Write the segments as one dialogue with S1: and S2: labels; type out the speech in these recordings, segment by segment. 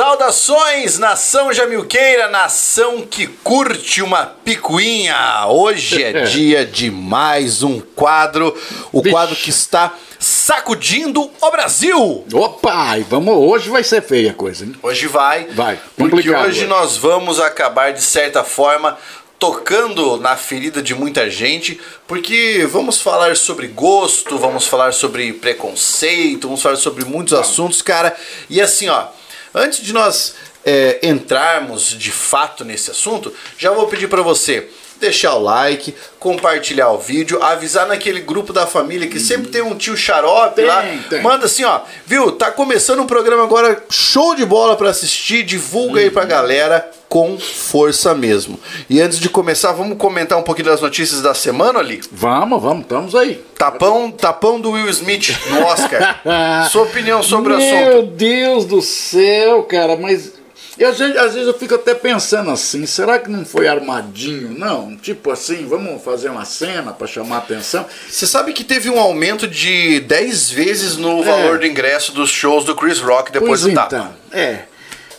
S1: Saudações, nação jamilqueira, nação que curte uma picuinha. Hoje é dia de mais um quadro, o quadro que está sacudindo o Brasil.
S2: Opa, e vamos, hoje vai ser feia a coisa, hein?
S1: Hoje vai,
S2: Vai,
S1: porque hoje. nós vamos acabar de certa forma tocando na ferida de muita gente, porque vamos falar sobre gosto, vamos falar sobre preconceito, vamos falar sobre muitos assuntos, cara. E assim, ó, antes de nós é, entrarmos de fato nesse assunto, já vou pedir pra você deixar o like, compartilhar o vídeo, avisar naquele grupo da família que sempre tem um tio xarope
S2: Tem,
S1: lá.
S2: tem.
S1: Manda assim, ó, viu? Tá começando um programa agora show de bola pra assistir, divulga aí pra galera com força mesmo. E antes de começar, vamos comentar um pouquinho das notícias da semana ali.
S2: Vamos, vamos, estamos aí.
S1: Tapão, tapão do Will Smith no Oscar. Sua opinião sobre o
S2: Meu
S1: assunto?
S2: Deus do céu, cara, mas eu, às, vezes, às vezes eu fico até pensando assim, será que não foi armadinho? Não, tipo assim, vamos fazer uma cena para chamar a atenção.
S1: Você sabe que teve um aumento de 10 vezes no
S2: É.
S1: valor do ingresso dos shows do Chris Rock depois
S2: pois
S1: do tapa.
S2: então, é.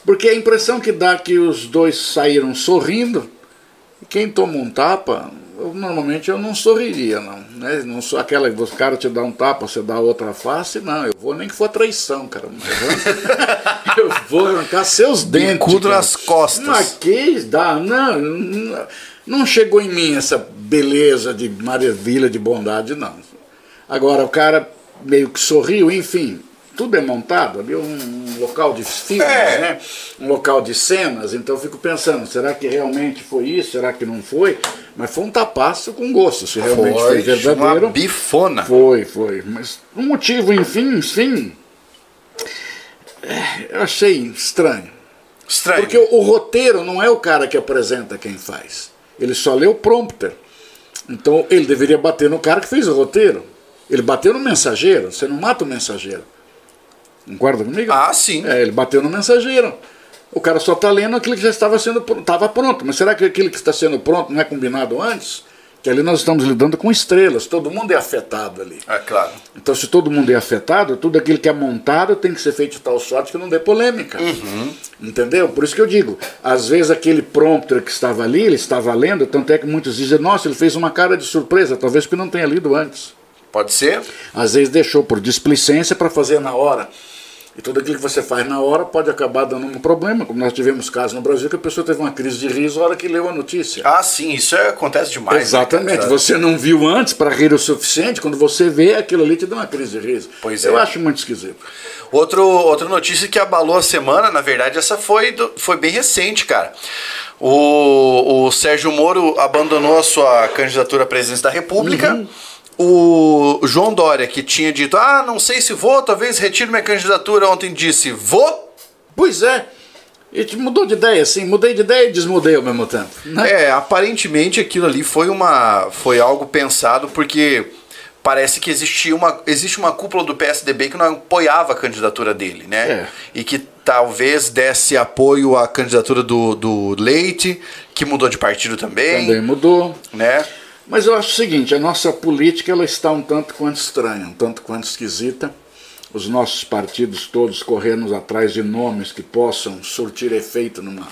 S2: Porque a impressão que dá é que os dois saíram sorrindo, e quem toma um tapa, eu, normalmente eu não sorriria, não. Né? Não sou aquela que o cara te dá um tapa, você dá outra face, não. Eu vou nem que for traição, cara. Mas eu, eu vou arrancar seus dentes.
S1: Bicudo nas costas.
S2: Mas que dá, não, não, não chegou em mim essa beleza de maravilha, de bondade, não. Agora, o cara meio que sorriu, enfim, tudo é montado, ali um, um local de filmes,
S1: É.
S2: né? um local de cenas, então eu fico pensando, será que realmente foi isso, será que não foi? Mas foi um tapaço com gosto, se realmente foi,
S1: Foi
S2: verdadeiro.
S1: uma bifona.
S2: Foi, foi. Mas o motivo, enfim, enfim, é, eu achei estranho.
S1: Estranho.
S2: Porque o, o roteiro não é o cara que apresenta quem faz. Ele só lê o prompter. Então ele deveria bater no cara que fez o roteiro. Ele bateu no mensageiro. Você não mata o mensageiro. Concorda comigo?
S1: Ah, sim.
S2: É, ele bateu no mensageiro. O cara só está lendo aquilo que já estava sendo estava pronto. Mas será que aquilo que está sendo pronto não é combinado antes? Que ali nós estamos lidando com estrelas. Todo mundo é afetado ali.
S1: É claro.
S2: Então, se todo mundo é afetado, tudo aquilo que é montado tem que ser feito de tal sorte que não dê polêmica. Entendeu? Por isso que eu digo, às vezes aquele prompter que estava ali, ele estava lendo, tanto é que muitos dizem, nossa, ele fez uma cara de surpresa, talvez porque não tenha lido antes.
S1: Pode ser?
S2: Às vezes deixou por displicência para fazer na hora. E tudo aquilo que você faz na hora pode acabar dando um problema, como nós tivemos casos no Brasil que a pessoa teve uma crise de riso na hora que leu a notícia.
S1: Ah, sim, isso é- acontece demais. né,
S2: Exatamente.
S1: cara?
S2: Você não viu antes para rir o suficiente, quando você vê aquilo ali te dá uma crise de riso.
S1: Pois
S2: Eu
S1: é.
S2: acho muito esquisito.
S1: Outro, outra notícia que abalou a semana, na verdade, essa foi, do- foi bem recente, cara. O, o Sérgio Moro abandonou a sua candidatura à presidência da República.
S2: Uhum.
S1: O João Dória, que tinha dito, ah, não sei se vou, talvez retiro minha candidatura, ontem disse, vou.
S2: Pois é. E te mudou de ideia, sim. Mudei de ideia e desmudei ao mesmo tempo. né?
S1: É, aparentemente aquilo ali foi uma foi algo pensado porque parece que existia uma existe uma cúpula do PSDB que não apoiava a candidatura dele, né?
S2: É.
S1: E que talvez desse apoio à candidatura do, do Leite, que mudou de partido também,
S2: Também mudou.
S1: né?
S2: Mas eu acho o seguinte, a nossa política ela está um tanto quanto estranha, um tanto quanto esquisita. Os nossos partidos todos correndo atrás de nomes que possam surtir efeito numa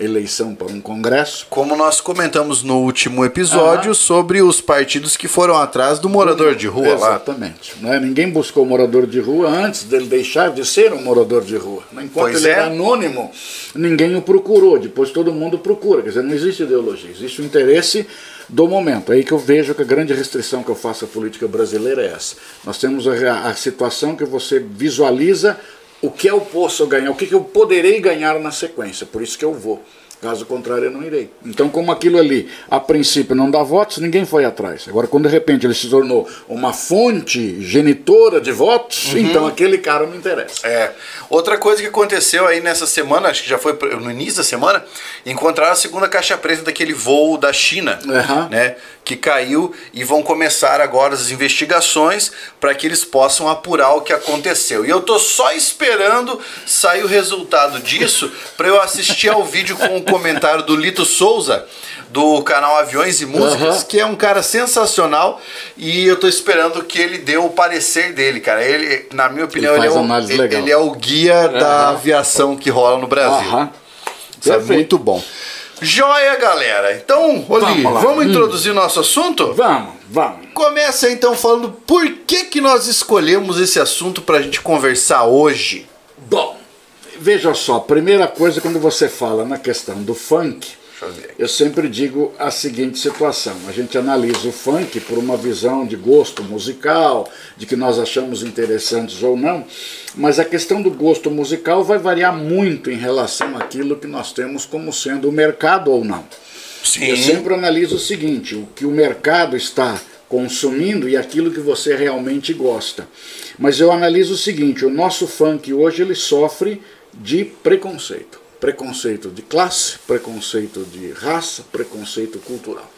S2: eleição para um congresso.
S1: Como nós comentamos no último episódio
S2: Aham.
S1: sobre os partidos que foram atrás do morador de rua lá.
S2: Exatamente. Né? Ninguém buscou morador de rua antes dele deixar de ser um morador de rua. Enquanto
S1: Pois
S2: ele
S1: é.
S2: era anônimo, ninguém o procurou. Depois todo mundo procura. Quer dizer, não existe ideologia, existe o interesse do momento. Aí que eu vejo que a grande restrição que eu faço à política brasileira é essa. Nós temos a, a situação que você visualiza o que eu posso ganhar, o que que eu poderei ganhar na sequência. Por isso que eu vou. Caso contrário, eu não irei. Então, como aquilo ali, a princípio, não dá votos, ninguém foi atrás. Agora, quando de repente ele se tornou uma fonte genitora de votos, então aquele cara me interessa.
S1: É. Outra coisa que aconteceu aí nessa semana, acho que já foi no início da semana, encontraram a segunda caixa preta daquele voo da China,
S2: Aham.
S1: né? Que caiu e vão começar agora as investigações para que eles possam apurar o que aconteceu. E eu tô só esperando sair o resultado disso para eu assistir ao vídeo com o comentário do Lito Souza, do canal Aviões e Músicas, que é um cara sensacional e eu tô esperando que ele dê o parecer dele, cara. Ele, na minha opinião, ele,
S2: faz
S1: é, o, ele, ele é o guia da aviação que rola no Brasil.
S2: Aham.
S1: Isso é muito bom. Joia, galera. Então, Oli,
S2: Vamos
S1: vamos.
S2: Hum.
S1: introduzir nosso assunto?
S2: Vamos, vamos.
S1: Começa então falando por que, que nós escolhemos esse assunto pra gente conversar hoje.
S2: Bom, veja só, primeira coisa, quando você fala na questão do funk,
S1: eu
S2: sempre digo a seguinte situação: a gente analisa o funk por uma visão de gosto musical, de que nós achamos interessantes ou não, mas a questão do gosto musical vai variar muito em relação àquilo que nós temos como sendo o mercado ou não. Eu sempre analiso o seguinte: o que o mercado está consumindo e aquilo que você realmente gosta. Mas eu analiso o seguinte: o nosso funk hoje ele sofre de preconceito. Preconceito de classe, preconceito de raça, preconceito cultural.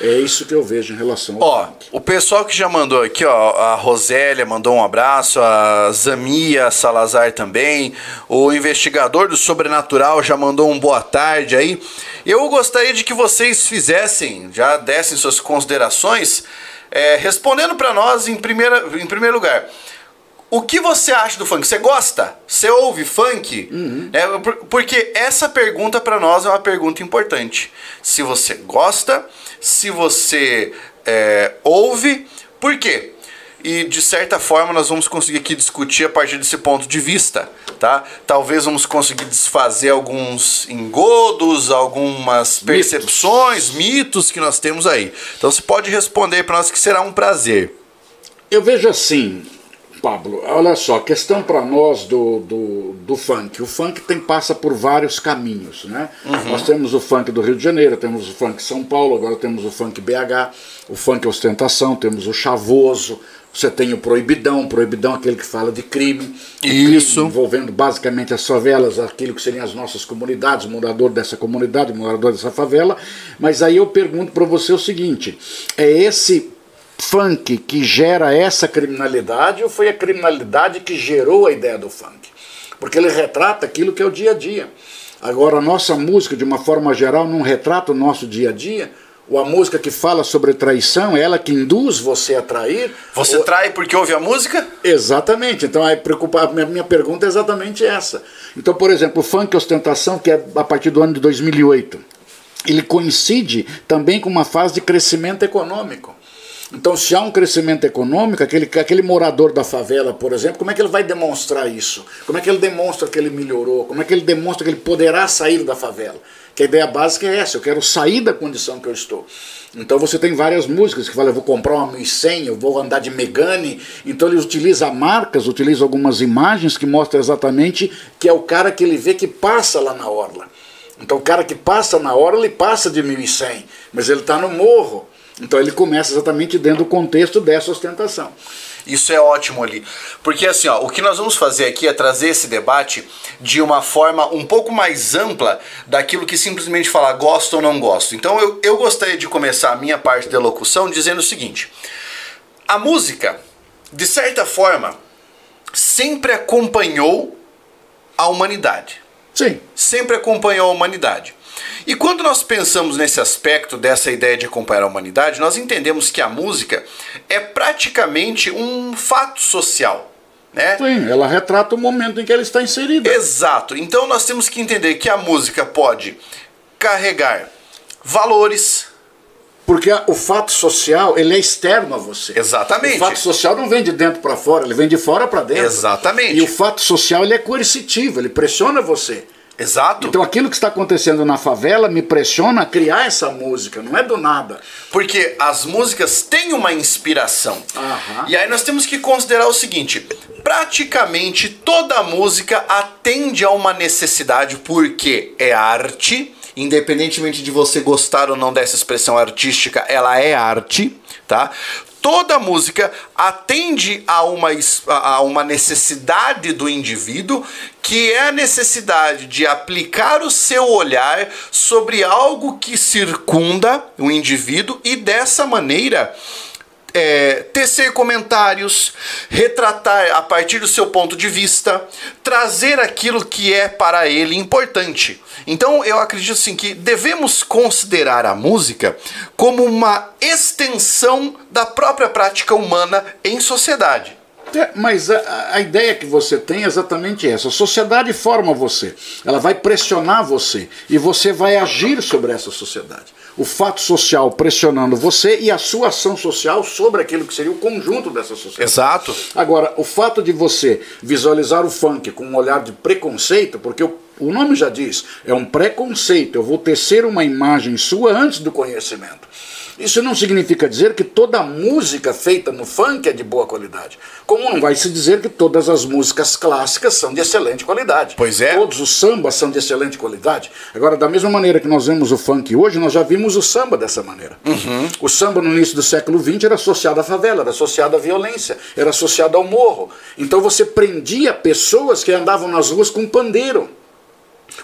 S2: É isso que eu vejo em relação ao
S1: Ó,
S2: funk.
S1: o pessoal que já mandou aqui, ó, a Rosélia mandou um abraço, a Zamia Salazar também, o investigador do Sobrenatural já mandou um boa tarde aí. Eu gostaria de que vocês fizessem, já dessem suas considerações, é, respondendo pra nós em, primeira, em primeiro lugar. O que você acha do funk? Você gosta? Você ouve funk? É, por- porque essa pergunta pra nós é uma pergunta importante. Se você gosta, se você é, ouve, por quê? E de certa forma nós vamos conseguir aqui discutir a partir desse ponto de vista, tá? Talvez vamos conseguir desfazer alguns engodos, algumas percepções, mitos que nós temos aí. Então você pode responder para nós que será um prazer.
S2: Eu vejo assim, Pablo, olha só, questão para nós do, do, do funk. O funk tem, passa por vários caminhos, né? Nós temos o funk do Rio de Janeiro, temos o funk São Paulo, agora temos o funk BH, o funk ostentação, temos o chavoso, você tem o proibidão, proibidão é aquele que fala de crime.
S1: Isso.
S2: crime envolvendo basicamente as favelas, aquilo que seriam as nossas comunidades, morador dessa comunidade, morador dessa favela. Mas aí eu pergunto para você o seguinte: é esse funk que gera essa criminalidade ou foi a criminalidade que gerou a ideia do funk? Porque ele retrata aquilo que é o dia a dia. Agora, a nossa música, de uma forma geral, não retrata o nosso dia a dia. Ou a música que fala sobre traição é ela que induz você a trair?
S1: Você
S2: ou...
S1: trai porque ouve a música?
S2: Exatamente. Então a, preocupa... a minha, minha pergunta é exatamente essa. Então, por exemplo, o funk ostentação, que é a partir do ano de 2008, ele coincide também com uma fase de crescimento econômico. Então, se há um crescimento econômico, aquele, aquele morador da favela, por exemplo, como é que ele vai demonstrar isso? Como é que ele demonstra que ele melhorou? Como é que ele demonstra que ele poderá sair da favela? Que a ideia básica é essa, eu quero sair da condição que eu estou. Então você tem várias músicas que falam, eu vou comprar uma 1100, eu vou andar de Megane. Então ele utiliza marcas, utiliza algumas imagens que mostram exatamente que é o cara que ele vê que passa lá na orla. Então o cara que passa na orla, ele passa de 1100, mas ele está no morro. Então ele começa exatamente dentro do contexto dessa ostentação.
S1: Isso é ótimo ali. Porque assim, ó, o que nós vamos fazer aqui é trazer esse debate de uma forma um pouco mais ampla daquilo que simplesmente falar gosto ou não gosto. Então eu, eu gostaria de começar a minha parte da locução dizendo o seguinte: a música, de certa forma, sempre acompanhou a humanidade.
S2: Sim.
S1: Sempre acompanhou a humanidade. E quando nós pensamos nesse aspecto dessa ideia de acompanhar a humanidade, nós entendemos que a música é praticamente um fato social. Né?
S2: Sim, ela retrata o momento em que ela está inserida.
S1: Exato. Então nós temos que entender que a música pode carregar valores.
S2: Porque o fato social, ele é externo a você.
S1: Exatamente.
S2: O fato social não vem de dentro para fora, ele vem de fora para dentro.
S1: Exatamente.
S2: E o fato social, ele é coercitivo, ele pressiona você.
S1: Exato.
S2: Então aquilo que está acontecendo na favela me pressiona a criar essa música, não é do nada.
S1: Porque as músicas têm uma inspiração.
S2: Aham.
S1: E aí nós temos que considerar o seguinte: praticamente toda música atende a uma necessidade porque é arte. Independentemente de você gostar ou não dessa expressão artística, ela é arte, tá? Toda música atende a uma, a uma necessidade do indivíduo, que é a necessidade de aplicar o seu olhar sobre algo que circunda o indivíduo e dessa maneira é, tecer comentários, retratar a partir do seu ponto de vista, trazer aquilo que é para ele importante. Então eu acredito assim que devemos considerar a música como uma extensão da própria prática humana em sociedade.
S2: É, mas a, a, ideia que você tem é exatamente essa. A sociedade forma você, ela vai pressionar você e você vai agir sobre essa sociedade. O fato social pressionando você e a sua ação social sobre aquilo que seria o conjunto dessa sociedade.
S1: Exato.
S2: Agora, o fato de você visualizar o funk com um olhar de preconceito, porque o, o nome já diz, é um preconceito. Eu vou tecer uma imagem sua antes do conhecimento. Isso não significa dizer que toda música feita no funk é de boa qualidade. Como não vai se dizer que todas as músicas clássicas são de excelente qualidade.
S1: Pois é.
S2: Todos os sambas são de excelente qualidade. Agora, da mesma maneira que nós vemos o funk hoje, nós já vimos o samba dessa maneira.
S1: Uhum.
S2: O samba no início do século XX era associado à favela, era associado à violência, era associado ao morro. Então você prendia pessoas que andavam nas ruas com pandeiro.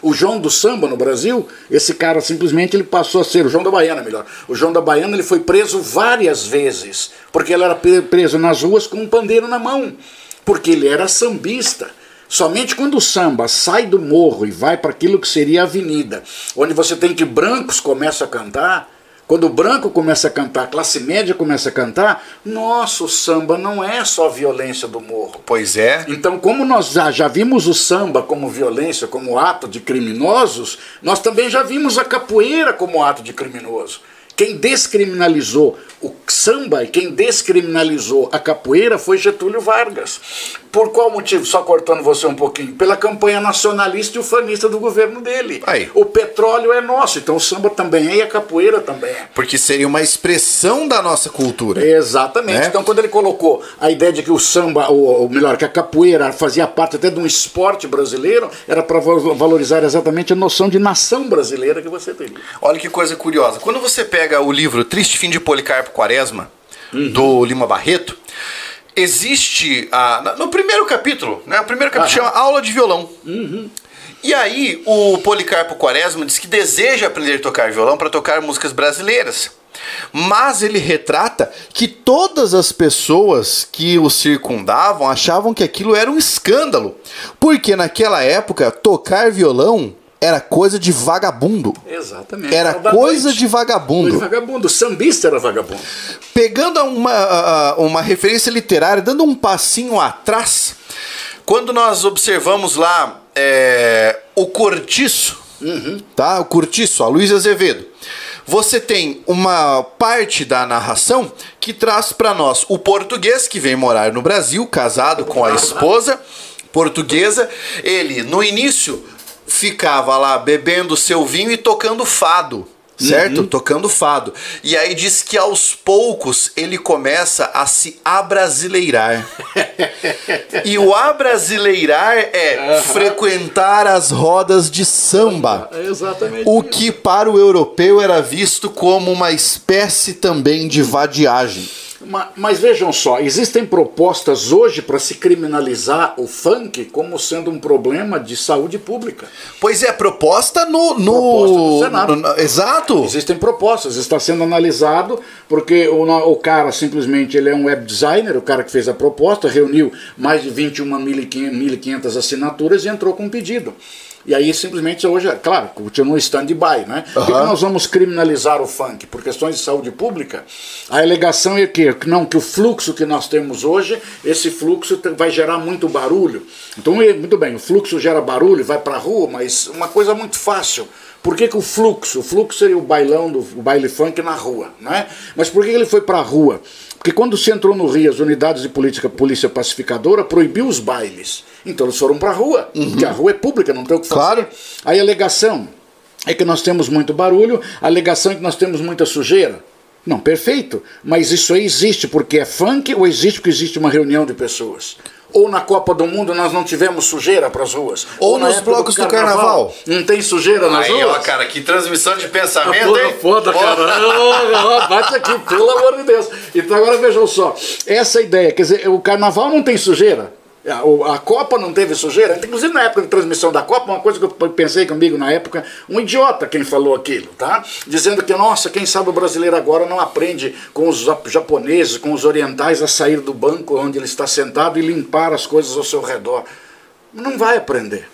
S2: O João do Samba no Brasil, esse cara simplesmente ele passou a ser o João da Baiana, melhor. O João da Baiana ele foi preso várias vezes, porque ele era preso nas ruas com um pandeiro na mão, porque ele era sambista. Somente quando o samba sai do morro e vai para aquilo que seria a avenida, onde você tem que brancos começam a cantar, quando o branco começa a cantar, a classe média começa a cantar, nosso samba não é só violência do morro.
S1: Pois é.
S2: Então, como nós já, já vimos o samba como violência, como ato de criminosos, nós também já vimos a capoeira como ato de criminoso. Quem descriminalizou o samba e quem descriminalizou a capoeira foi Getúlio Vargas. Por qual motivo? Só cortando você um pouquinho. Pela campanha nacionalista e ufanista do governo dele.
S1: Aí.
S2: O petróleo é nosso, então o samba também é e a capoeira também é.
S1: Porque seria uma expressão da nossa cultura.
S2: Exatamente.
S1: Né?
S2: Então, quando ele colocou a ideia de que o samba, ou, ou melhor, que a capoeira fazia parte até de um esporte brasileiro, era para valorizar exatamente a noção de nação brasileira que você teria.
S1: Olha que coisa curiosa. Quando você pega o livro Triste Fim de Policarpo Quaresma, do Lima Barreto, existe a, no primeiro capítulo, né? O primeiro capítulo
S2: Aham.
S1: chama Aula de Violão.
S2: Uhum.
S1: E aí o Policarpo Quaresma diz que deseja aprender a tocar violão para tocar músicas brasileiras. Mas ele retrata que todas as pessoas que o circundavam achavam que aquilo era um escândalo, porque naquela época tocar violão era coisa de vagabundo.
S2: Exatamente.
S1: Era coisa
S2: noite.
S1: de vagabundo.
S2: De vagabundo. O sambista era vagabundo.
S1: Pegando uma, uma referência literária, dando um passinho atrás, quando nós observamos lá é, o Cortiço, tá? O Cortiço, a Luiz Azevedo. Você tem uma parte da narração que traz para nós o português que vem morar no Brasil, casado com a esposa portuguesa. Ele, no início, ficava lá bebendo seu vinho e tocando fado. Certo? Tocando fado. E aí diz que aos poucos ele começa a se abrasileirar. e o abrasileirar é frequentar as rodas de samba.
S2: É exatamente.
S1: O que para o europeu era visto como uma espécie também de vadiagem.
S2: Ma- Mas vejam só, existem propostas hoje para se criminalizar o funk como sendo um problema de saúde pública.
S1: Pois é, proposta no. no,
S2: Proposta no Senado.
S1: no- exato.
S2: Existem propostas, está sendo analisado, porque o, o cara simplesmente ele é um web designer, o cara que fez a proposta, reuniu mais de 21.500 assinaturas e entrou com um pedido. E aí simplesmente hoje, é claro, continua stand-by, né? Por que nós vamos criminalizar o funk? Por questões de saúde pública? A alegação é que, não, que o fluxo que nós temos hoje, esse fluxo vai gerar muito barulho. Então, muito bem, o fluxo gera barulho, vai para a rua, mas uma coisa muito fácil. Por que, que o fluxo? O fluxo seria o bailão do o baile funk na rua, né? Mas por que que ele foi para a rua? Porque quando se entrou no Rio, as unidades de política, polícia pacificadora proibiu os bailes. Então eles foram para a rua, porque a rua é pública, não tem o que fazer.
S1: Claro.
S2: Aí a alegação é que nós temos muito barulho, a alegação é que nós temos muita sujeira. Não, perfeito. Mas isso aí existe porque é funk ou existe porque existe uma reunião de pessoas? Ou na Copa do Mundo nós não tivemos sujeira para as ruas?
S1: Ou
S2: na
S1: nos blocos do carnaval.
S2: Não tem sujeira nas
S1: Aí,
S2: ruas?
S1: ó, cara, que transmissão de pensamento,
S2: Foda,
S1: hein?
S2: foda, cara. Ó, Bate aqui, pelo amor de Deus. Então agora vejam só. Essa ideia, quer dizer, o carnaval não tem sujeira. A, a, Copa não teve sujeira. Inclusive na época de transmissão da Copa, uma coisa que eu pensei comigo na época, um idiota quem falou aquilo, tá? Dizendo que, nossa, quem sabe o brasileiro agora não aprende com os japoneses, com os orientais a sair do banco onde ele está sentado e limpar as coisas ao seu redor. Não vai aprender.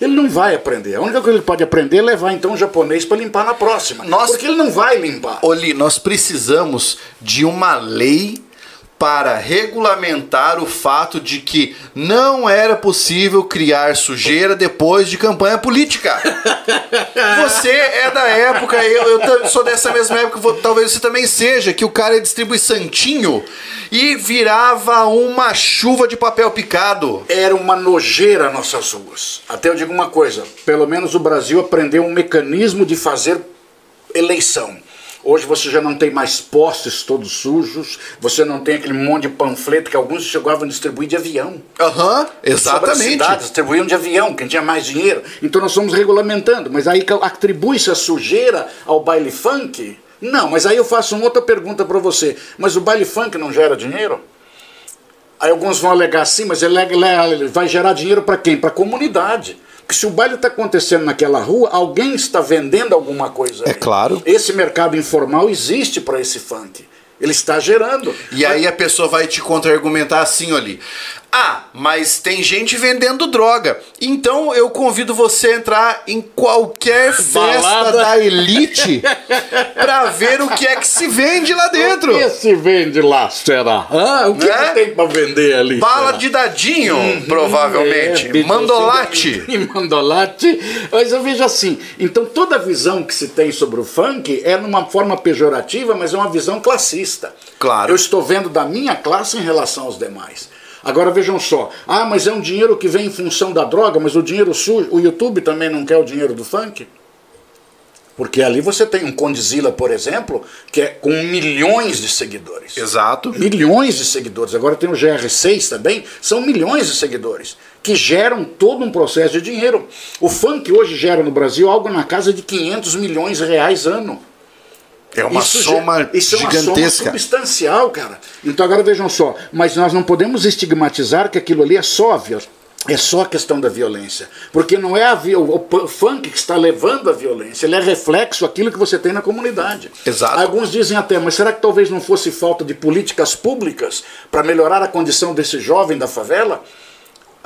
S2: Ele não vai aprender. A única coisa que ele pode aprender é levar então o japonês para limpar na próxima. Nós, porque ele não vai limpar.
S1: Oli, nós precisamos de uma lei para regulamentar o fato de que não era possível criar sujeira depois de campanha política. Você é da época, eu, eu sou dessa mesma época, talvez você também seja, que o cara distribui santinho e virava uma chuva de papel picado.
S2: Era uma nojeira nossas ruas. Até eu digo uma coisa, pelo menos o Brasil aprendeu um mecanismo de fazer eleição. Hoje você já não tem mais postes todos sujos, você não tem aquele monte de panfleto que alguns chegavam a distribuir de avião.
S1: Aham, uhum, exatamente.
S2: Cidades, distribuíam de avião, quem tinha mais dinheiro. Então nós estamos regulamentando, mas aí atribui-se a sujeira ao baile funk? Não, mas aí eu faço uma outra pergunta para você. Mas o baile funk não gera dinheiro? Aí alguns vão alegar assim, mas ele vai gerar dinheiro para quem? Para a comunidade. Porque se o baile está acontecendo naquela rua, alguém está vendendo alguma coisa.
S1: É aí. claro.
S2: Esse mercado informal existe para esse funk. Ele está gerando.
S1: E Mas... aí a pessoa vai te contra-argumentar assim, ali. Ah, mas tem gente vendendo droga. Então eu convido você a entrar em qualquer festa Balada. da elite pra ver o que é que se vende lá dentro.
S2: O que se vende lá, será? Ah, o que, né? que tem pra vender ali?
S1: Bala será? de dadinho, uhum, provavelmente. É, mandolate.
S2: E mandolate. Mas eu vejo assim, então toda a visão que se tem sobre o funk é numa forma pejorativa, mas é uma visão classista.
S1: Claro.
S2: Eu estou vendo da minha classe em relação aos demais. Agora vejam só, ah, mas é um dinheiro que vem em função da droga, mas o dinheiro sujo, o YouTube também não quer o dinheiro do funk? Porque ali você tem um Condizila, por exemplo, que é com milhões de seguidores.
S1: Exato.
S2: Milhões de seguidores. Agora tem o GR6 também, são milhões de seguidores, que geram todo um processo de dinheiro. O funk hoje gera no Brasil algo na casa de 500 milhões de reais ano.
S1: É uma isso soma isso gigantesca. É uma soma
S2: substancial, cara. Então agora vejam só, mas nós não podemos estigmatizar que aquilo ali é só é só a questão da violência. Porque não é o funk que está levando a violência, ele é reflexo aquilo que você tem na comunidade.
S1: Exato.
S2: Alguns dizem até, mas será que talvez não fosse falta de políticas públicas para melhorar a condição desse jovem da favela?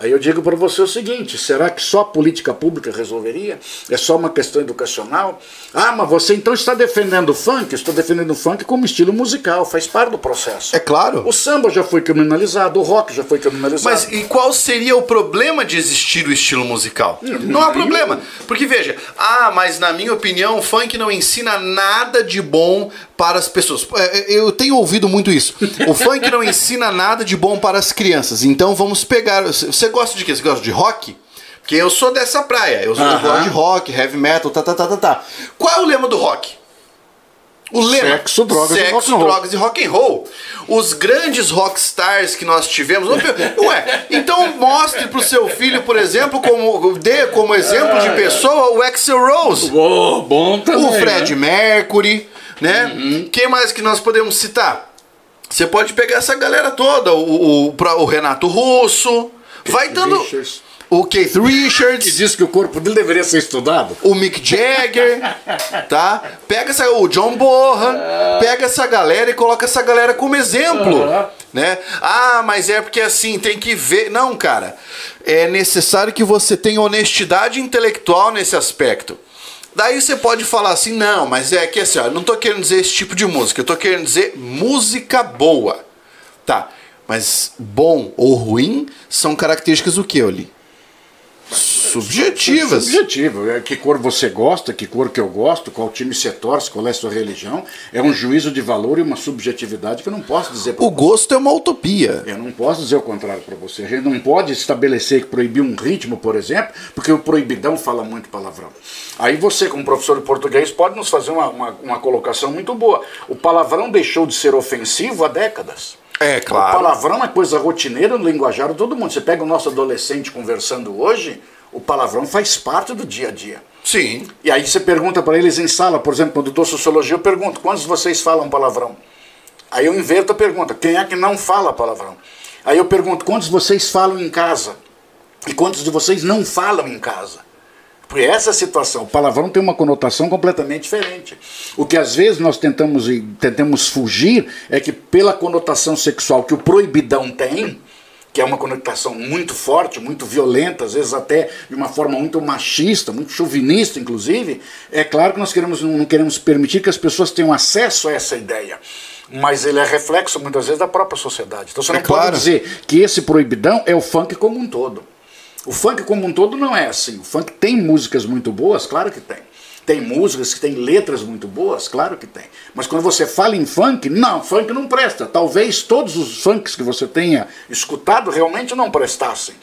S2: Aí eu digo para você o seguinte: será que só política pública resolveria? É só uma questão educacional? Ah, mas você então está defendendo o funk? Estou defendendo o funk como estilo musical, faz parte do processo.
S1: É claro.
S2: O samba já foi criminalizado, o rock já foi criminalizado.
S1: Mas e qual seria o problema de existir o estilo musical? Não, não há problema. Porque veja, ah, mas na minha opinião, o funk não ensina nada de bom para as pessoas. É, é, eu tenho ouvido muito isso. O funk não ensina nada de bom para as crianças. Então vamos pegar. Você gosta de quê? Você gosta de rock? Porque eu sou dessa praia. Eu, -huh. gosto de rock, heavy metal, tá, tá, tá, tá, tá. Qual é o lema do rock?
S2: O lema. Sexo, drogas
S1: Sexo, e rock and roll. drogas e rock and roll. Os grandes rockstars que nós tivemos. Ué, então mostre pro seu filho, por exemplo, como dê como exemplo de pessoa o Axel Rose.
S2: Oh, bom também,
S1: o Fred né? Mercury né? Uhum. Quem mais que nós podemos citar? Você pode pegar essa galera toda, o, o, o Renato Russo, vai dando. Richards. O Keith Richards.
S2: Que disse que o corpo dele deveria ser estudado.
S1: O Mick Jagger, tá? Pega essa, o John Bohan, pega essa galera e coloca essa galera como exemplo, né? Ah, mas é porque assim, tem que ver. Não, cara. É necessário que você tenha honestidade intelectual nesse aspecto. Daí você pode falar assim, não, mas é que assim, ó, eu não tô querendo dizer esse tipo de música, eu tô querendo dizer música boa. Tá, mas bom ou ruim são características do que, Oli? subjetivas.
S2: Subjetivo. É que cor você gosta, que cor que eu gosto, qual time você torce, qual é a sua religião. É um juízo de valor e uma subjetividade que eu não posso dizer
S1: O você. gosto é uma utopia.
S2: Eu não posso dizer o contrário para você. A gente não pode estabelecer que proibir um ritmo, por exemplo, porque o proibidão fala muito palavrão. Aí você, como professor de português, pode nos fazer uma, uma, uma colocação muito boa. O palavrão deixou de ser ofensivo há décadas.
S1: É, claro.
S2: O palavrão é coisa rotineira no linguajar de todo mundo. Você pega o nosso adolescente conversando hoje, o palavrão faz parte do dia a dia.
S1: Sim.
S2: E aí você pergunta para eles em sala, por exemplo, quando eu dou sociologia, eu pergunto, quantos de vocês falam palavrão? Aí eu inverto a pergunta, quem é que não fala palavrão? Aí eu pergunto, quantos de vocês falam em casa? E quantos de vocês não falam em casa? Porque essa situação, o palavrão tem uma conotação completamente diferente. O que às vezes nós tentamos, tentamos fugir é que pela conotação sexual que o proibidão tem, que é uma conotação muito forte, muito violenta, às vezes até de uma forma muito machista, muito chauvinista, inclusive, é claro que nós queremos, não queremos permitir que as pessoas tenham acesso a essa ideia. Mas ele é reflexo, muitas vezes, da própria sociedade. Então você não é pode claro. dizer que esse proibidão é o funk como um todo. O funk como um todo não é assim. O funk tem músicas muito boas, claro que tem. Tem músicas que têm letras muito boas, claro que tem. Mas quando você fala em funk, não, funk não presta. Talvez todos os funks que você tenha escutado realmente não prestassem.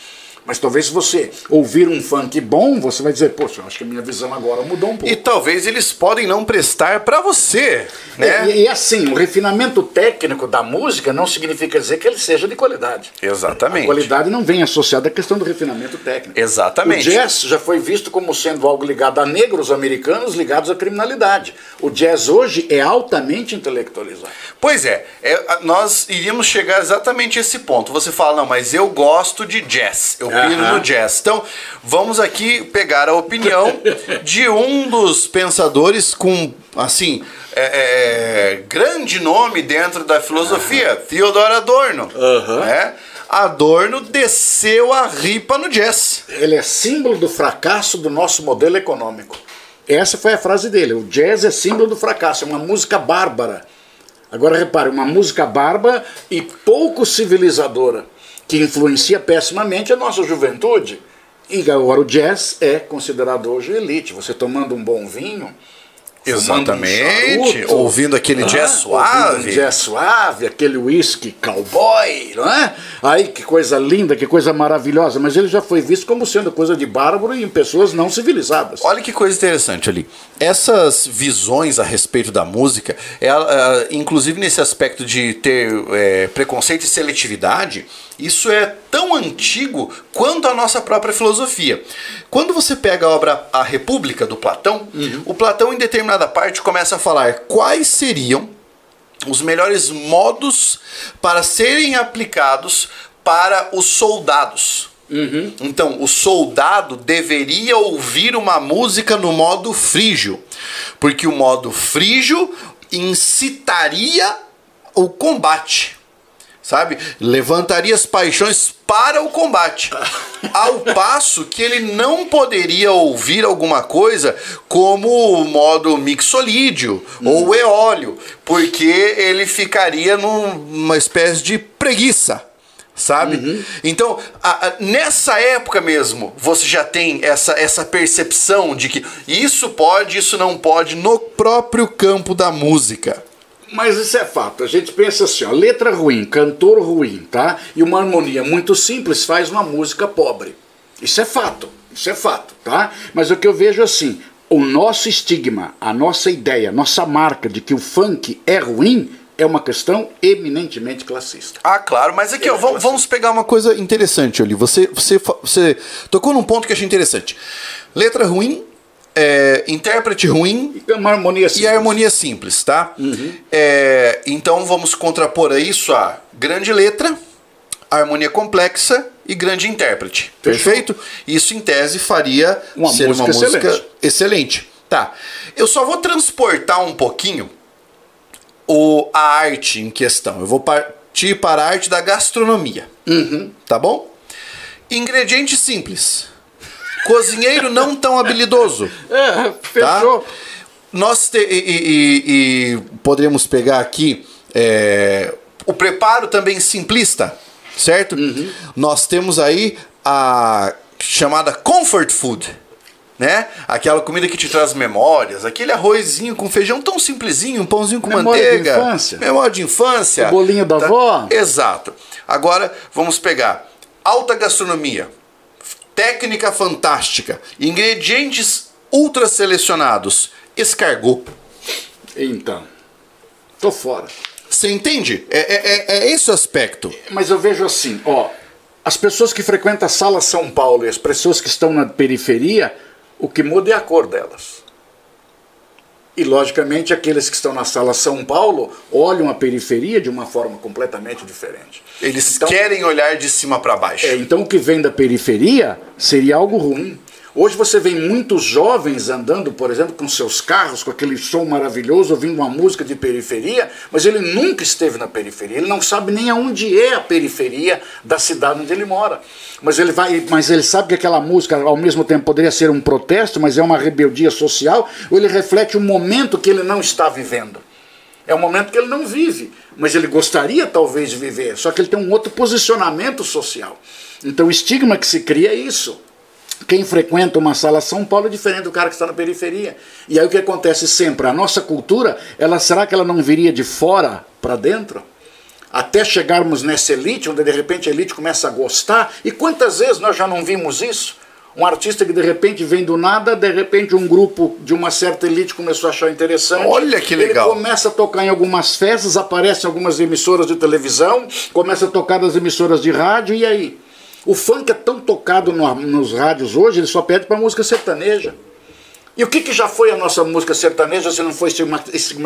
S2: Mas talvez se você ouvir um funk bom, você vai dizer, poxa, acho que a minha visão agora mudou um pouco.
S1: E talvez eles podem não prestar para você, né?
S2: E, e, assim, o refinamento técnico da música não significa dizer que ele seja de qualidade.
S1: Exatamente.
S2: A qualidade não vem associada à questão do refinamento técnico.
S1: Exatamente.
S2: O jazz já foi visto como sendo algo ligado a negros americanos ligados à criminalidade. O jazz hoje é altamente intelectualizado.
S1: Pois é, é nós iríamos chegar exatamente a esse ponto. Você fala, não, mas eu gosto de jazz. Eu pino no jazz. Então, vamos aqui pegar a opinião de um dos pensadores com, assim, é, é, é grande nome dentro da filosofia, Theodor Adorno. Né? Adorno desceu a ripa no jazz.
S2: Ele é símbolo do fracasso do nosso modelo econômico. Essa foi a frase dele. O jazz é símbolo do fracasso, é uma música bárbara. Agora repare, uma música bárbara e pouco civilizadora que influencia pessimamente a nossa juventude. E agora o jazz é considerado hoje elite. Você tomando um bom vinho,
S1: Exatamente. Um ouvindo aquele ah, jazz suave.
S2: Jazz suave, aquele whisky cowboy, não é? Aí que coisa linda, que coisa maravilhosa. Mas ele já foi visto como sendo coisa de bárbaro e em pessoas não civilizadas.
S1: Olha que coisa interessante ali. Essas visões a respeito da música, ela, é, inclusive nesse aspecto de ter é, preconceito e seletividade, isso é tão antigo quanto a nossa própria filosofia. Quando você pega a obra A República do Platão, uhum. o Platão em determinada parte começa a falar quais seriam os melhores modos para serem aplicados para os soldados. Uhum. Então, o soldado deveria ouvir uma música no modo frígio, porque o modo frígio incitaria o combate sabe? Levantaria as paixões para o combate. Ao passo que ele não poderia ouvir alguma coisa como o modo mixolídio hum. ou eólio, porque ele ficaria numa espécie de preguiça sabe? Uhum. Então, a, a, nessa época mesmo, você já tem essa, essa percepção de que isso pode, isso não pode, no próprio campo da música.
S2: Mas isso é fato. A gente pensa assim, ó, letra ruim, cantor ruim, tá? E uma harmonia muito simples faz uma música pobre. Isso é fato. Isso é fato, tá? Mas o que eu vejo assim, o nosso estigma, a nossa ideia, a nossa marca de que o funk é ruim é uma questão eminentemente classista.
S1: Ah, claro, mas aqui, ó, vamos, vamos pegar uma coisa interessante ali. Você, você, você tocou num ponto que eu achei interessante. Letra ruim, é, intérprete ruim
S2: e uma harmonia simples.
S1: e a harmonia simples, tá? Uhum. É, então vamos contrapor a isso a grande letra, harmonia complexa e grande intérprete. Fechou. Perfeito? Isso em tese faria
S2: uma ser música uma música excelente.
S1: excelente. Tá. Eu só vou transportar um pouquinho o, a arte em questão. Eu vou partir para a arte da gastronomia. Uhum. Tá bom? Ingredientes simples Cozinheiro não tão habilidoso.
S2: É, fechou. Tá?
S1: Nós te, e, e, e, poderíamos pegar aqui é, o preparo também simplista, certo? Uhum. Nós temos aí a chamada comfort food, né? Aquela comida que te traz memórias, aquele arrozinho com feijão tão simplesinho, um pãozinho com memória manteiga.
S2: De infância.
S1: Memória de infância.
S2: O bolinho da tá? avó.
S1: Exato. Agora vamos pegar alta gastronomia técnica fantástica, ingredientes ultra selecionados, escargot.
S2: Então, tô fora.
S1: Você entende? É, é, é, é esse o aspecto.
S2: Mas eu vejo assim, ó, as pessoas que frequentam a sala São Paulo e as pessoas que estão na periferia, o que muda é a cor delas. E, logicamente, aqueles que estão na sala São Paulo olham a periferia de uma forma completamente diferente.
S1: Eles então, querem olhar de cima para baixo.
S2: É, então, o que vem da periferia seria algo ruim. Hoje você vê muitos jovens andando, por exemplo, com seus carros, com aquele som maravilhoso, ouvindo uma música de periferia, mas ele nunca esteve na periferia, ele não sabe nem aonde é a periferia da cidade onde ele mora. Mas ele vai, mas ele sabe que aquela música ao mesmo tempo poderia ser um protesto, mas é uma rebeldia social, ou ele reflete um momento que ele não está vivendo. É um momento que ele não vive, mas ele gostaria talvez de viver, só que ele tem um outro posicionamento social. Então o estigma que se cria é isso quem frequenta uma sala São Paulo é diferente do cara que está na periferia. E aí o que acontece sempre? A nossa cultura, ela será que ela não viria de fora para dentro? Até chegarmos nessa elite, onde de repente a elite começa a gostar. E quantas vezes nós já não vimos isso? Um artista que de repente vem do nada, de repente um grupo de uma certa elite começou a achar interessante.
S1: Olha que legal.
S2: Ele começa a tocar em algumas festas, aparece em algumas emissoras de televisão, começa a tocar nas emissoras de rádio, e aí? O funk é tão tocado no, nos rádios hoje, ele só pede para música sertaneja. E o que, que já foi a nossa música sertaneja se não foi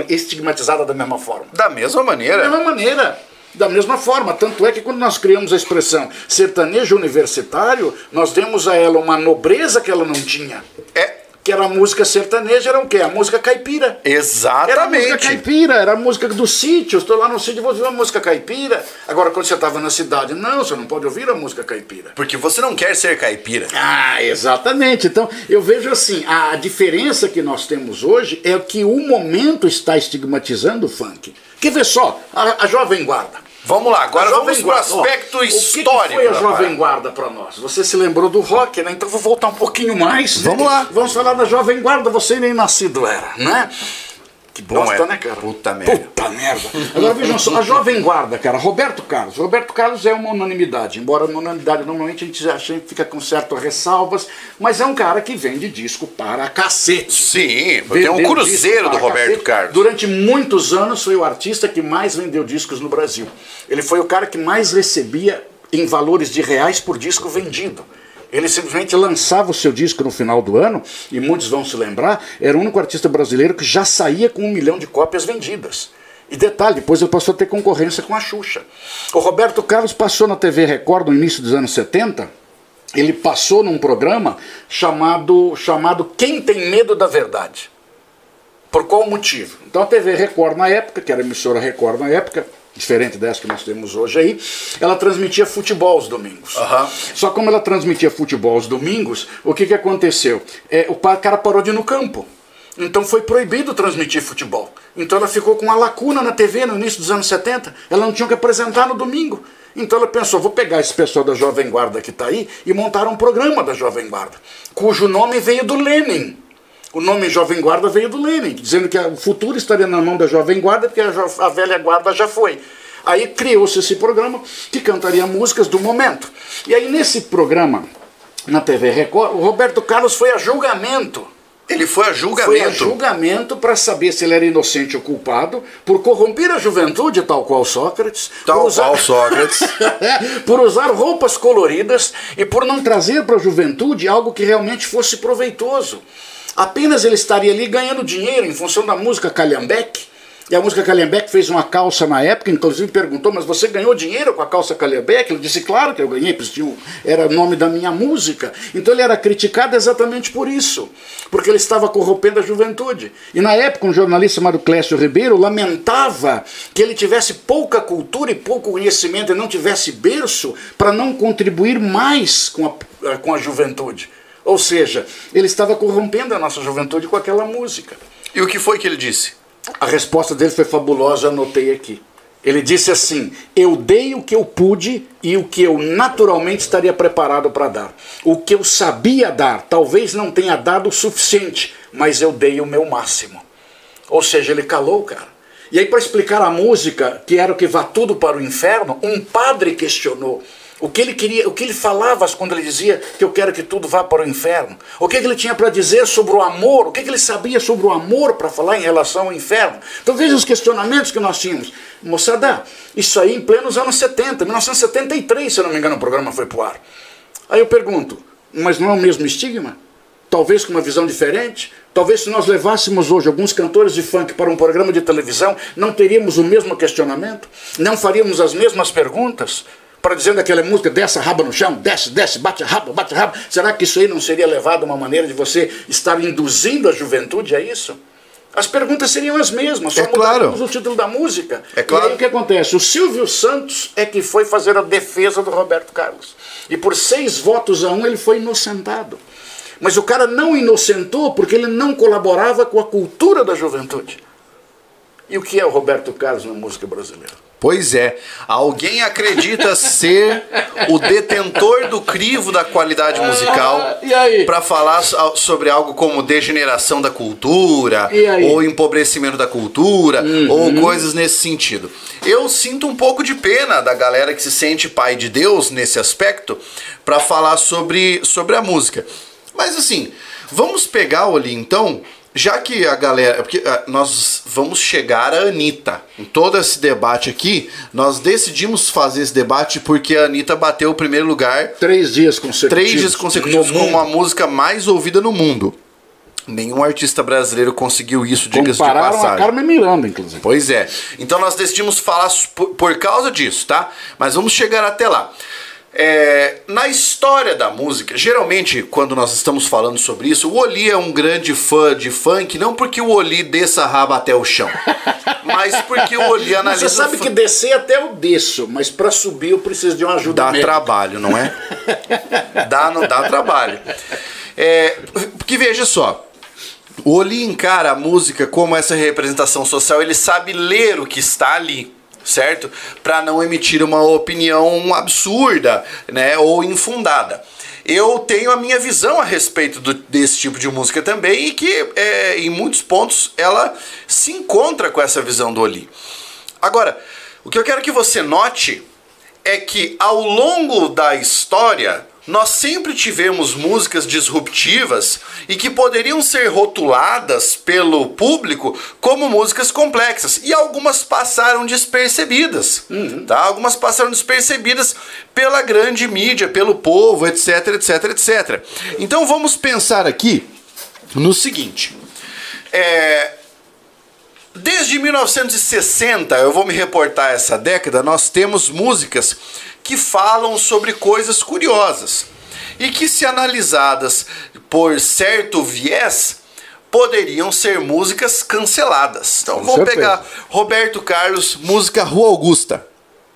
S2: estigmatizada da mesma forma?
S1: Da mesma maneira.
S2: Da mesma maneira. Da mesma forma, tanto é que quando nós criamos a expressão sertanejo universitário, nós demos a ela uma nobreza que ela não tinha.
S1: É,
S2: que era a música sertaneja, era o quê? A música caipira.
S1: Exatamente.
S2: Era a música caipira, era a música do sítio. Estou lá no sítio e vou ouvir uma música caipira. Agora, quando você estava na cidade, não, você não pode ouvir a música caipira.
S1: Porque você não quer ser caipira.
S2: Ah, exatamente. Então, eu vejo assim, a diferença que nós temos hoje é que o momento está estigmatizando o funk. Quer ver só, a, a Jovem Guarda.
S1: Vamos lá, agora vamos para o aspecto histórico.
S2: O que, que foi a Jovem Guarda para nós? Você se lembrou do rock, né? Então vou voltar um pouquinho mais.
S1: Vamos lá.
S2: Vamos falar da Jovem Guarda, você nem nascido era, né? Que bosta,
S1: é.
S2: né, cara?
S1: Puta merda.
S2: Puta merda. Agora vejam só, a Jovem Guarda, cara, Roberto Carlos. Roberto Carlos é uma unanimidade, embora unanimidade normalmente a gente, a gente fica com certas ressalvas, mas é um cara que vende disco para cacete.
S1: Sim, tem um cruzeiro do Roberto cacete. Carlos.
S2: Durante muitos anos foi o artista que mais vendeu discos no Brasil. Ele foi o cara que mais recebia em valores de reais por disco vendido. Ele simplesmente lançava o seu disco no final do ano, e muitos vão se lembrar, era o único artista brasileiro que já saía com um milhão de cópias vendidas. E detalhe, depois ele passou a ter concorrência com a Xuxa. O Roberto Carlos passou na TV Record no início dos anos 70, ele passou num programa chamado, chamado Quem Tem Medo da Verdade. Por qual motivo? Então a TV Record na época, que era emissora Record na época, diferente dessa que nós temos hoje aí, ela transmitia futebol aos domingos.
S1: Uhum.
S2: Só como ela transmitia futebol aos domingos, o que, que aconteceu? É, o cara parou de ir no campo. Então foi proibido transmitir futebol. Então ela ficou com uma lacuna na TV no início dos anos 70. Ela não tinha que apresentar no domingo. Então ela pensou, vou pegar esse pessoal da Jovem Guarda que está aí e montar um programa da Jovem Guarda, cujo nome veio do Lenin. O nome Jovem Guarda veio do Lenin, dizendo que o futuro estaria na mão da Jovem Guarda, porque a, a velha guarda já foi. Aí criou-se esse programa que cantaria músicas do momento. E aí nesse programa, na TV Record, o Roberto Carlos foi a julgamento.
S1: Ele foi a julgamento. Foi a
S2: julgamento para saber se ele era inocente ou culpado por corromper a juventude, tal qual Sócrates.
S1: Tal
S2: usar...
S1: qual Sócrates.
S2: por usar roupas coloridas e por não trazer para a juventude algo que realmente fosse proveitoso. Apenas ele estaria ali ganhando dinheiro em função da música Calhambeque. E a música Calhambeque fez uma calça na época, inclusive perguntou, mas você ganhou dinheiro com a calça Calhambeque? Ele disse, claro que eu ganhei, porque era o nome da minha música. Então ele era criticado exatamente por isso, porque ele estava corrompendo a juventude. E na época um jornalista chamado Clécio Ribeiro lamentava que ele tivesse pouca cultura e pouco conhecimento e não tivesse berço para não contribuir mais com a, com a juventude. Ou seja, ele estava corrompendo a nossa juventude com aquela música.
S1: E o que foi que ele disse?
S2: A resposta dele foi fabulosa, anotei aqui. Ele disse assim: Eu dei o que eu pude e o que eu naturalmente estaria preparado para dar. O que eu sabia dar, talvez não tenha dado o suficiente, mas eu dei o meu máximo. Ou seja, ele calou, cara. E aí, para explicar a música, que era o que vá tudo para o inferno, um padre questionou. O que ele queria, o que ele falava quando ele dizia que eu quero que tudo vá para o inferno? O que ele tinha para dizer sobre o amor? O que ele sabia sobre o amor para falar em relação ao inferno? Então veja os questionamentos que nós tínhamos. Moçada, isso aí em plenos anos 70, 1973, se eu não me engano, o programa foi para o ar. Aí eu pergunto, mas não é o mesmo estigma? talvez com uma visão diferente. Talvez se nós levássemos hoje alguns cantores de funk para um programa de televisão, não teríamos o mesmo questionamento, não faríamos as mesmas perguntas para dizendo aquela música, desce a raba no chão, desce, desce, bate a raba, bate a raba. Será que isso aí não seria levado a uma maneira de você estar induzindo a juventude a isso? As perguntas seriam as mesmas, só
S1: é claro.
S2: o título da música.
S1: É claro.
S2: E aí o que acontece? O Silvio Santos é que foi fazer a defesa do Roberto Carlos. E por seis votos a um ele foi inocentado. Mas o cara não inocentou porque ele não colaborava com a cultura da juventude. E o que é o Roberto Carlos na música brasileira?
S1: Pois é, alguém acredita ser o detentor do crivo da qualidade musical
S2: ah,
S1: para falar sobre algo como degeneração da cultura ou empobrecimento da cultura uhum. ou coisas nesse sentido. Eu sinto um pouco de pena da galera que se sente pai de Deus nesse aspecto para falar sobre, sobre a música. Mas assim, vamos pegar ali então já que a galera. Porque ah, nós vamos chegar a Anitta. Em todo esse debate aqui, nós decidimos fazer esse debate porque a Anitta bateu o primeiro lugar.
S2: Três dias consecutivos.
S1: Três dias consecutivos como a música mais ouvida no mundo. Nenhum artista brasileiro conseguiu isso, diga-se de passagem. a
S2: Carmen Miranda, inclusive.
S1: Pois é. Então nós decidimos falar por, por causa disso, tá? Mas vamos chegar até lá. É, na história da música, geralmente quando nós estamos falando sobre isso, o Oli é um grande fã de funk, não porque o Oli desça a raba até o chão, mas porque o Oli analisa.
S2: Você sabe que descer até eu desço, mas para subir eu preciso de uma ajuda.
S1: Dá médica. trabalho, não é? dá, não dá trabalho. É, porque veja só, o Oli encara a música como essa representação social, ele sabe ler o que está ali certo? Para não emitir uma opinião absurda, né, ou infundada. Eu tenho a minha visão a respeito do, desse tipo de música também e que é, em muitos pontos ela se encontra com essa visão do Oli. Agora, o que eu quero que você note é que ao longo da história nós sempre tivemos músicas disruptivas e que poderiam ser rotuladas pelo público como músicas complexas. E algumas passaram despercebidas. Uhum. Tá? Algumas passaram despercebidas pela grande mídia, pelo povo, etc, etc, etc. Então vamos pensar aqui no seguinte. É, Desde 1960, eu vou me reportar essa década, nós temos músicas que falam sobre coisas curiosas e que, se analisadas por certo viés, poderiam ser músicas canceladas. Então Com vamos certeza. pegar Roberto Carlos, música Rua Augusta.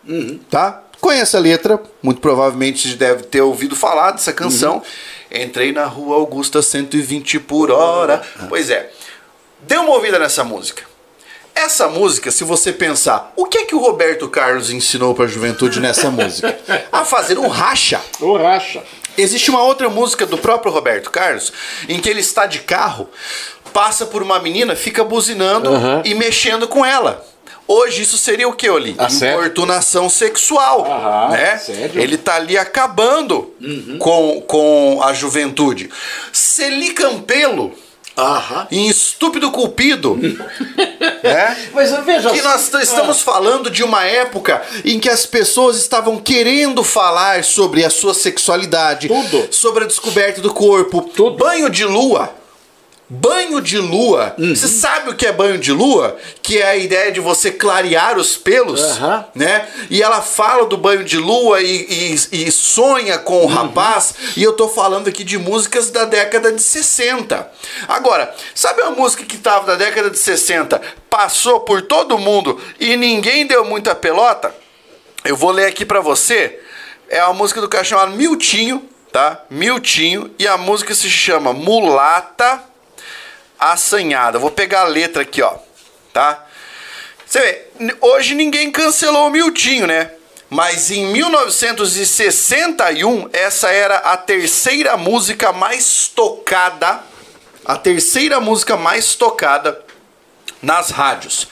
S1: Uhum. Tá? Conhece a letra, muito provavelmente deve ter ouvido falar dessa canção. Uhum. Entrei na Rua Augusta 120 por hora. Uhum. Pois é. Dê uma ouvida nessa música. Essa música, se você pensar, o que é que o Roberto Carlos ensinou para a juventude nessa música? A fazer um racha.
S2: O racha.
S1: Existe uma outra música do próprio Roberto Carlos em que ele está de carro, passa por uma menina, fica buzinando uhum. e mexendo com ela. Hoje isso seria o que, Oli? Ah, Importunação sexual. Aham, né? Sério? Ele tá ali acabando uhum. com, com a juventude. Celi Campelo
S2: Aham.
S1: em Estúpido Culpido. né?
S2: Mas veja
S1: Que nós estamos ah. falando de uma época em que as pessoas estavam querendo falar sobre a sua sexualidade,
S2: Tudo.
S1: sobre a descoberta do corpo,
S2: Tudo.
S1: banho de lua. Banho de lua. Uhum. Você sabe o que é banho de lua? Que é a ideia de você clarear os pelos, uhum. né? E ela fala do banho de lua e, e, e sonha com o uhum. rapaz. E eu tô falando aqui de músicas da década de 60. Agora, sabe uma música que tava da década de 60, passou por todo mundo e ninguém deu muita pelota? Eu vou ler aqui para você. É uma música do cara chamado Miltinho, tá? Miltinho. E a música se chama Mulata assanhada. Vou pegar a letra aqui, ó, tá? Você vê, hoje ninguém cancelou o Miltinho, né? Mas em 1961, essa era a terceira música mais tocada, a terceira música mais tocada nas rádios.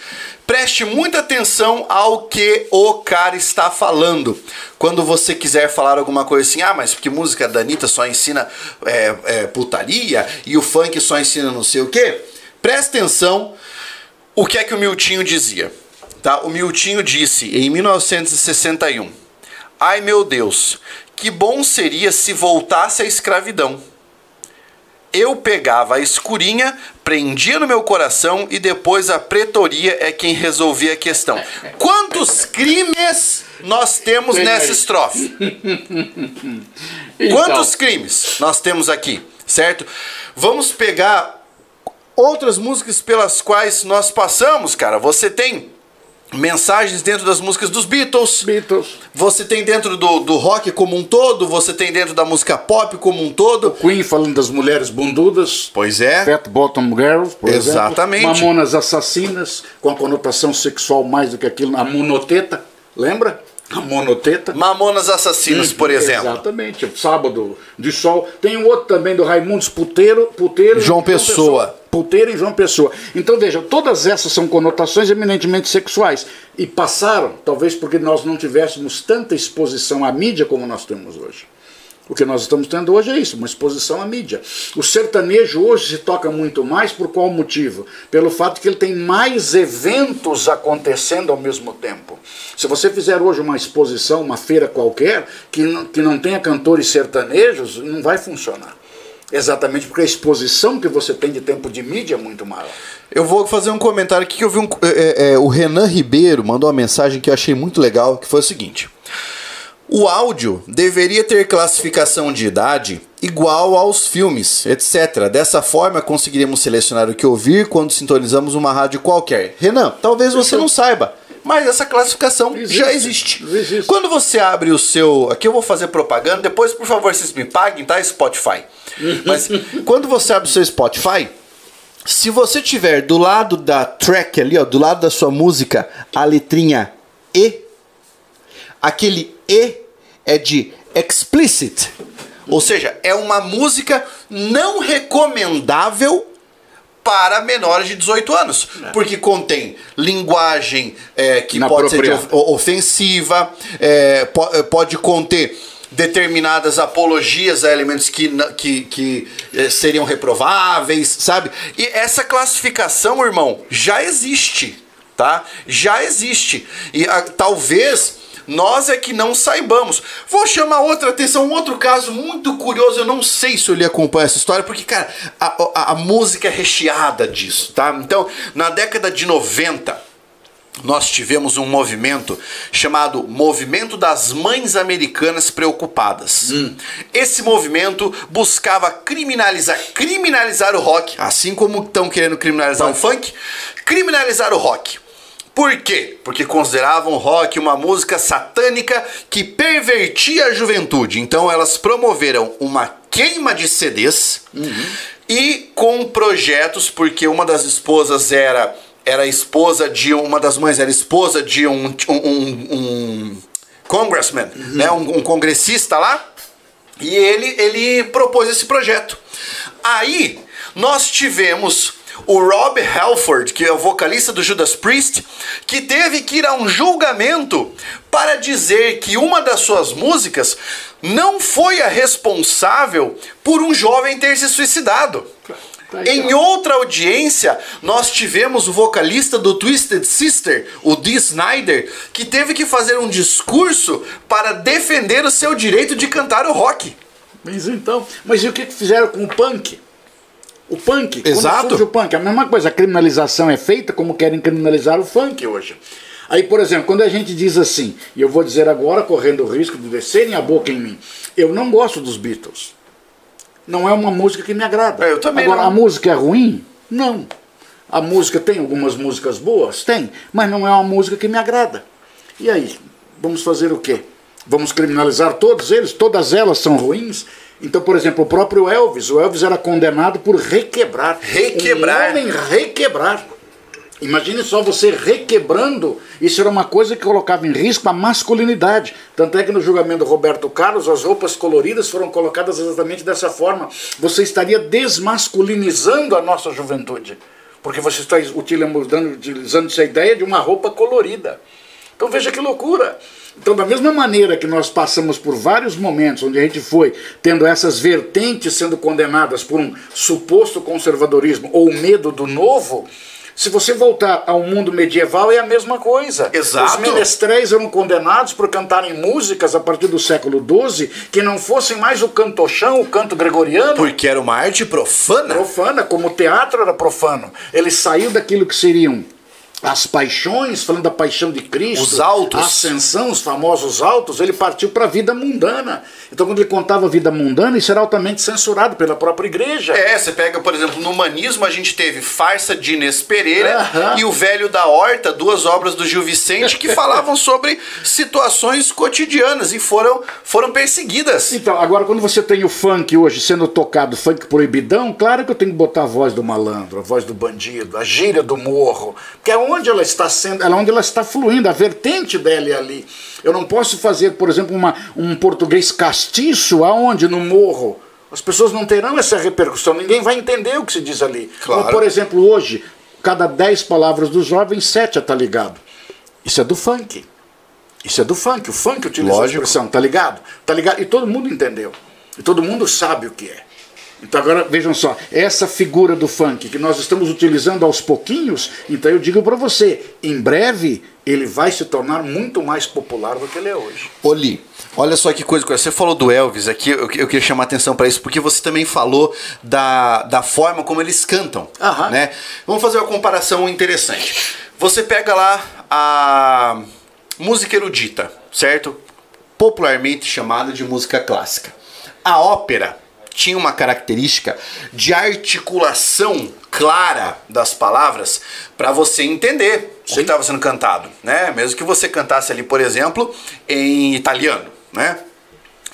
S1: Preste muita atenção ao que o cara está falando. Quando você quiser falar alguma coisa assim, ah, mas porque música da Anitta só ensina é, é, putaria e o funk só ensina não sei o quê. Preste atenção o que é que o Miltinho dizia. Tá? O Miltinho disse em 1961: Ai meu Deus, que bom seria se voltasse a escravidão. Eu pegava a escurinha, prendia no meu coração e depois a pretoria é quem resolvia a questão. Quantos crimes nós temos
S2: Tem
S1: nessa estrofe?
S2: Então,
S1: Quantos crimes nós temos aqui, certo? Vamos pegar outras músicas pelas quais nós passamos, cara. Você tem mensagens dentro das músicas dos Beatles.
S2: Beatles,
S1: Você tem dentro do, do rock como um todo, você tem dentro da música pop como um todo.
S2: Queen falando das mulheres bundudas,
S1: Pois é.
S2: Fat Bottom Girls, por
S1: Exatamente.
S2: exemplo. Mamonas assassinas, com a conotação sexual mais do que aquilo. A monoteta, lembra? A monoteta.
S1: Mamonas Assassinos, por exemplo.
S2: Exatamente. Sábado de Sol. Tem um outro também do Raimundos Puteiro. Puteiro
S1: João Pessoa.
S2: Puteiro e João Pessoa. Então veja, todas essas são conotações eminentemente sexuais. E passaram, talvez porque nós não tivéssemos tanta exposição à mídia como nós temos hoje. O que nós estamos tendo hoje é isso, uma exposição à mídia. O sertanejo hoje se toca muito mais por qual motivo? Pelo fato que ele tem mais eventos acontecendo ao mesmo tempo. Se você fizer hoje uma exposição, uma feira qualquer, que não, que não tenha cantores sertanejos, não vai funcionar. Exatamente porque a exposição que você tem de tempo de mídia é muito maior.
S1: Eu vou fazer um comentário aqui que eu vi um, é, é, o Renan Ribeiro mandou uma mensagem que eu achei muito legal, que foi o seguinte. O áudio deveria ter classificação de idade igual aos filmes, etc. Dessa forma, conseguiríamos selecionar o que ouvir quando sintonizamos uma rádio qualquer. Renan, talvez você não saiba, mas essa classificação
S2: Existe.
S1: já existe.
S2: Existe.
S1: Quando você abre o seu. Aqui eu vou fazer propaganda, depois, por favor, vocês me paguem, tá? Spotify. Mas quando você abre o seu Spotify, se você tiver do lado da track ali, ó, do lado da sua música, a letrinha E, aquele E é de explicit. Ou seja, é uma música não recomendável para menores de 18 anos. Porque contém linguagem é, que pode ser ofensiva, é, po- é, pode conter determinadas apologias a elementos que, que, que eh, seriam reprováveis, sabe? E essa classificação, irmão, já existe, tá? Já existe. E ah, talvez nós é que não saibamos. Vou chamar outra atenção, um outro caso muito curioso. Eu não sei se eu lhe acompanho essa história, porque, cara, a, a- a música é recheada disso, tá? Então, na década de 90, nós tivemos um movimento chamado Movimento das Mães Americanas Preocupadas. Esse movimento buscava criminalizar, criminalizar o rock, assim como estão querendo criminalizar o funk, criminalizar o rock. Por quê? Porque consideravam rock uma música satânica que pervertia a juventude. Então elas promoveram uma queima de CDs e com projetos, porque uma das esposas era era esposa de uma das mães era esposa de um, um, um- um congressman, né, um, um congressista lá. E ele, ele propôs esse projeto. Aí nós tivemos o Rob Halford, que é o vocalista do Judas Priest, que teve que ir a um julgamento para dizer que uma das suas músicas não foi a responsável por um jovem ter se suicidado.
S2: Tá aí,
S1: Em outra audiência, nós tivemos o vocalista do Twisted Sister, o Dee Snyder, que teve que fazer um discurso para defender o seu direito de cantar o rock.
S2: Mas então, mas e o que fizeram com o punk? O punk,
S1: Exato.
S2: quando surge o punk, a mesma coisa, a criminalização é feita como querem criminalizar o funk hoje. Aí, por exemplo, quando a gente diz assim, e eu vou dizer agora, correndo o risco de descerem a boca em mim, eu não gosto dos Beatles. Não é uma música que me agrada.
S1: É, eu também
S2: Agora,
S1: não.
S2: a música é ruim? Não. A música tem algumas músicas boas? Tem. Mas não é uma música que me agrada. E aí? Vamos fazer o quê? Vamos criminalizar todos eles? Todas elas são ruins? Então, por exemplo, o próprio Elvis, o Elvis era condenado por requebrar.
S1: Requebrar.
S2: Um homem requebrar. Imagine só você requebrando, isso era uma coisa que colocava em risco a masculinidade. Tanto é que no julgamento do Roberto Carlos, as roupas coloridas foram colocadas exatamente dessa forma. Você estaria desmasculinizando a nossa juventude, porque você está utilizando, utilizando essa ideia de uma roupa colorida. Então veja que loucura. Então, da mesma maneira que nós passamos por vários momentos onde a gente foi tendo essas vertentes sendo condenadas por um suposto conservadorismo ou medo do novo, Se você voltar ao mundo medieval, é a mesma coisa.
S1: Exato.
S2: Os menestréis eram condenados por cantarem músicas a partir do século XII que não fossem mais o cantochão, o canto gregoriano.
S1: Porque era uma arte profana.
S2: Profana, como o teatro era profano. Ele saiu daquilo que seriam as paixões, falando da paixão de Cristo,
S1: Os altos.
S2: a ascensão, os famosos altos, ele partiu para a vida mundana. Então, quando ele contava a vida mundana, isso era altamente censurado pela própria igreja.
S1: É, você pega, por exemplo, no humanismo a gente teve Farsa de Inês Pereira e O Velho da Horta, duas obras do Gil Vicente que falavam sobre situações cotidianas e foram, foram perseguidas.
S2: Então, agora quando você tem o funk hoje sendo tocado, funk proibidão, claro que eu tenho que botar a voz do malandro, a voz do bandido, a gíria do morro, que é onde ela está sendo, é onde ela está fluindo, a vertente dela é ali. Eu não posso fazer, por exemplo, uma, um português castiço aonde? No morro. As pessoas não terão essa repercussão, ninguém vai entender o que se diz ali.
S1: Claro.
S2: Como, por exemplo, hoje, cada 10 palavras dos jovens, 7 está ligado. Isso é do funk. Isso é do funk. O funk utiliza
S1: Lógico.
S2: a expressão, tá ligado? Tá ligado? E todo mundo entendeu. E todo mundo sabe o que é. Então agora vejam só, essa figura do funk que nós estamos utilizando aos pouquinhos, então eu digo para você, em breve ele vai se tornar muito mais popular do que ele é hoje.
S1: Oli, olha só que coisa. Você falou do Elvis aqui, eu, eu queria chamar atenção para isso, porque você também falou da, da forma como eles cantam.
S2: Aham.
S1: Né? Vamos fazer uma comparação interessante. Você pega lá a música erudita, certo? Popularmente chamada de música clássica. A ópera tinha uma característica de articulação clara das palavras para você entender o que estava sendo cantado, né? Mesmo que você cantasse ali, por exemplo, em italiano, né?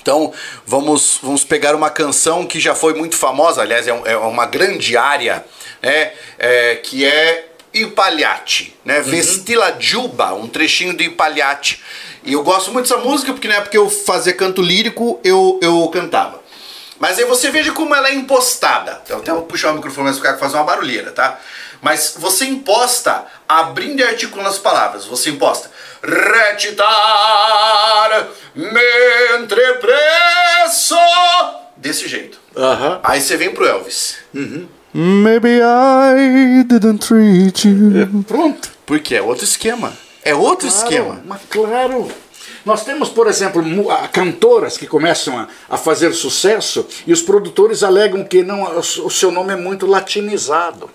S1: Então, vamos, vamos pegar uma canção que já foi muito famosa, aliás, é, um- é uma grande área, né? É, que é I Pagliacci, né? Vestila Giuba, um trechinho do I Pagliacci. E eu gosto muito dessa música porque na época que eu fazia canto lírico, eu, eu cantava. Mas aí você veja como ela é impostada. Eu até vou puxar o microfone mais que fazer uma barulheira, tá? Mas você imposta abrindo e articulando as palavras. Você imposta recitar mentre presso desse jeito.
S2: Aham.
S1: Aí você vem pro Elvis.
S3: Maybe I didn't treat you.
S2: Pronto.
S1: Porque é outro esquema. É outro
S2: Claro,
S1: esquema.
S2: Mas claro. Nós temos, por exemplo, cantoras que começam a, a fazer sucesso e os produtores alegam que não, o seu nome é muito latinizado.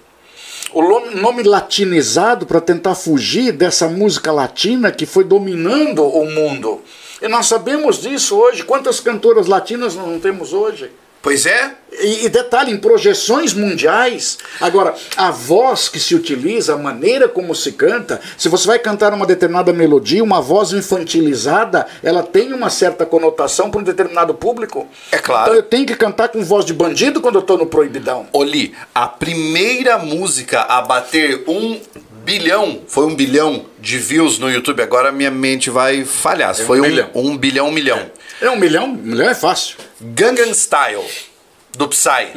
S2: O nome latinizado para tentar fugir dessa música latina que foi dominando o mundo. E nós sabemos disso hoje. Quantas cantoras latinas nós não temos hoje?
S1: Pois é.
S2: E, e detalhe, em projeções mundiais. Agora, a voz que se utiliza, a maneira como se canta, se você vai cantar uma determinada melodia, uma voz infantilizada, ela tem uma certa conotação para um determinado público.
S1: É claro.
S2: Então eu tenho que cantar com voz de bandido quando eu estou no proibidão.
S1: Oli, a primeira música a bater um bilhão, foi um bilhão de views no YouTube, agora minha mente vai falhar. foi um
S2: bilhão.
S1: um bilhão, um milhão.
S2: É um milhão? Um milhão é fácil.
S1: Gangnam Style, do Psy.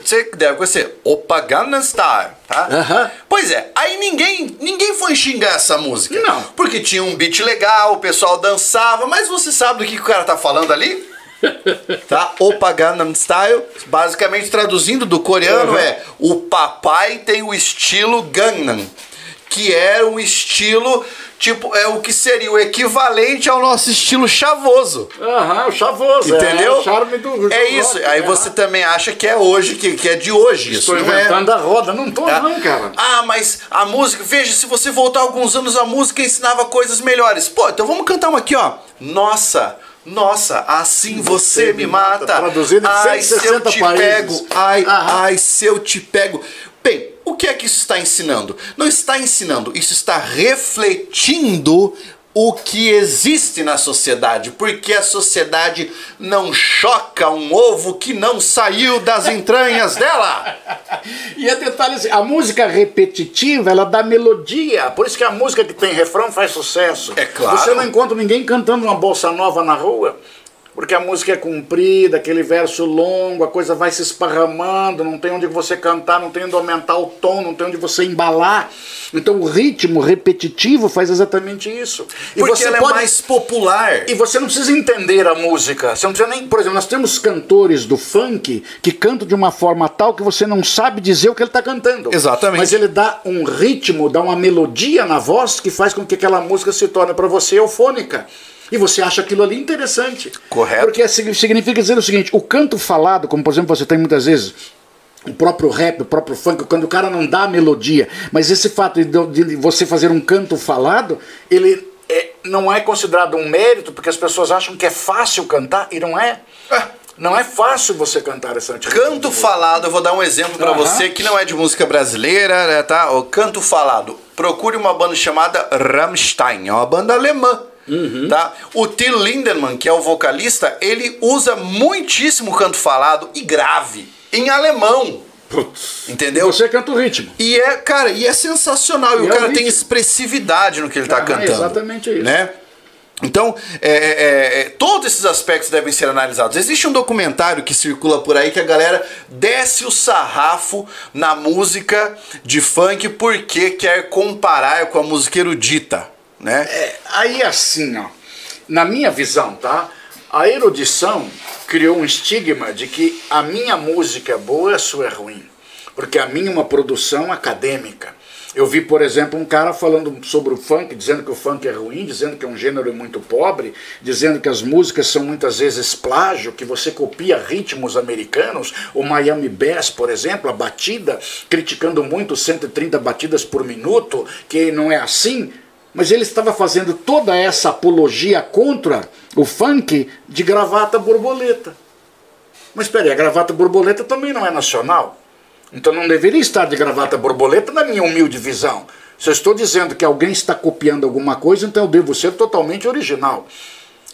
S1: Você deve conhecer. Opa, Gangnam Style, tá?
S2: Aham.
S1: Pois é, aí ninguém, ninguém foi xingar essa música.
S2: Não.
S1: Porque tinha um beat legal, o pessoal dançava, mas você sabe do que, que o cara tá falando ali? tá? Opa Gangnam Style, basicamente traduzindo do coreano
S2: Uhum.
S1: é o papai tem o estilo Gangnam, que era um estilo tipo é o que seria o equivalente ao nosso estilo chavoso.
S2: Aham, o chavoso.
S1: Entendeu?
S2: É o charme do.
S1: É
S2: do
S1: isso.
S2: rock,
S1: Aí
S2: é.
S1: você também acha que é hoje, que, que é de hoje. Isso
S2: Estou
S1: não é.
S2: inventando a roda. Não tô,
S1: Tá?
S2: não, cara.
S1: Ah, mas a música, veja, se você voltar alguns anos, a música ensinava coisas melhores. Pô, então vamos cantar uma aqui, ó. Nossa, nossa, assim você me mata.
S2: Traduzido em
S1: ai, se eu
S2: 160
S1: te
S2: países.
S1: pego. Ai,
S2: Aham.
S1: ai, se eu te pego. Bem, o que é que isso está ensinando? Não está ensinando, isso está refletindo o que existe na sociedade, porque a sociedade não choca um ovo que não saiu das entranhas dela.
S2: E é detalhe assim, a música repetitiva, ela dá melodia. Por isso que a música que tem refrão faz sucesso.
S1: É claro.
S2: Você não encontra ninguém cantando uma bolsa nova na rua. Porque a música é comprida, aquele verso longo, a coisa vai se esparramando, não tem onde você cantar, não tem onde aumentar o tom, não tem onde você embalar. Então o ritmo repetitivo faz exatamente isso.
S1: E Porque você ela é pode... é mais popular.
S2: E você não precisa entender a música. Você não precisa nem. Por exemplo, nós temos cantores do funk que cantam de uma forma tal que você não sabe dizer o que ele está cantando.
S1: Exatamente.
S2: Mas ele dá um ritmo, dá uma melodia na voz que faz com que aquela música se torne para você eufônica. E você acha aquilo ali interessante.
S1: Correto.
S2: Porque significa dizer o seguinte: o canto falado, como por exemplo você tem muitas vezes o próprio rap, o próprio funk, quando o cara não dá a melodia, mas esse fato de, de você fazer um canto falado, ele é, não é considerado um mérito, porque as pessoas acham que é fácil cantar, e não é. Ah. Não é fácil você cantar essa
S1: Canto falado, eu vou dar um exemplo para uhum. você que não é de música brasileira, né, tá? O canto falado. Procure uma banda chamada Rammstein, é uma banda alemã. Uhum. Tá? O Till Lindemann, que é o vocalista, ele usa muitíssimo canto falado e grave em alemão.
S2: Putz.
S1: Entendeu?
S2: Você canta o ritmo.
S1: E é, cara, e é sensacional. E, e o é cara o tem expressividade no que ele está ah, cantando. É
S2: exatamente isso.
S1: Né? Então, é, é, é, todos esses aspectos devem ser analisados. Existe um documentário que circula por aí que a galera desce o sarrafo na música de funk porque quer comparar com a música erudita, né?
S2: É, aí assim, ó, na minha visão, tá? A erudição criou um estigma de que a minha música é boa a sua é ruim, porque a minha é uma produção acadêmica. Eu vi, por exemplo, um cara falando sobre o funk, dizendo que o funk é ruim, dizendo que é um gênero muito pobre, dizendo que as músicas são muitas vezes plágio, que você copia ritmos americanos, o Miami Bass, por exemplo, a batida, criticando muito 130 batidas por minuto, que não é assim. Mas ele estava fazendo toda essa apologia contra o funk de gravata borboleta. Mas espera aí, a gravata borboleta também não é nacional. Então não deveria estar de gravata borboleta na minha humilde visão. Se eu estou dizendo que alguém está copiando alguma coisa, então eu devo ser totalmente original.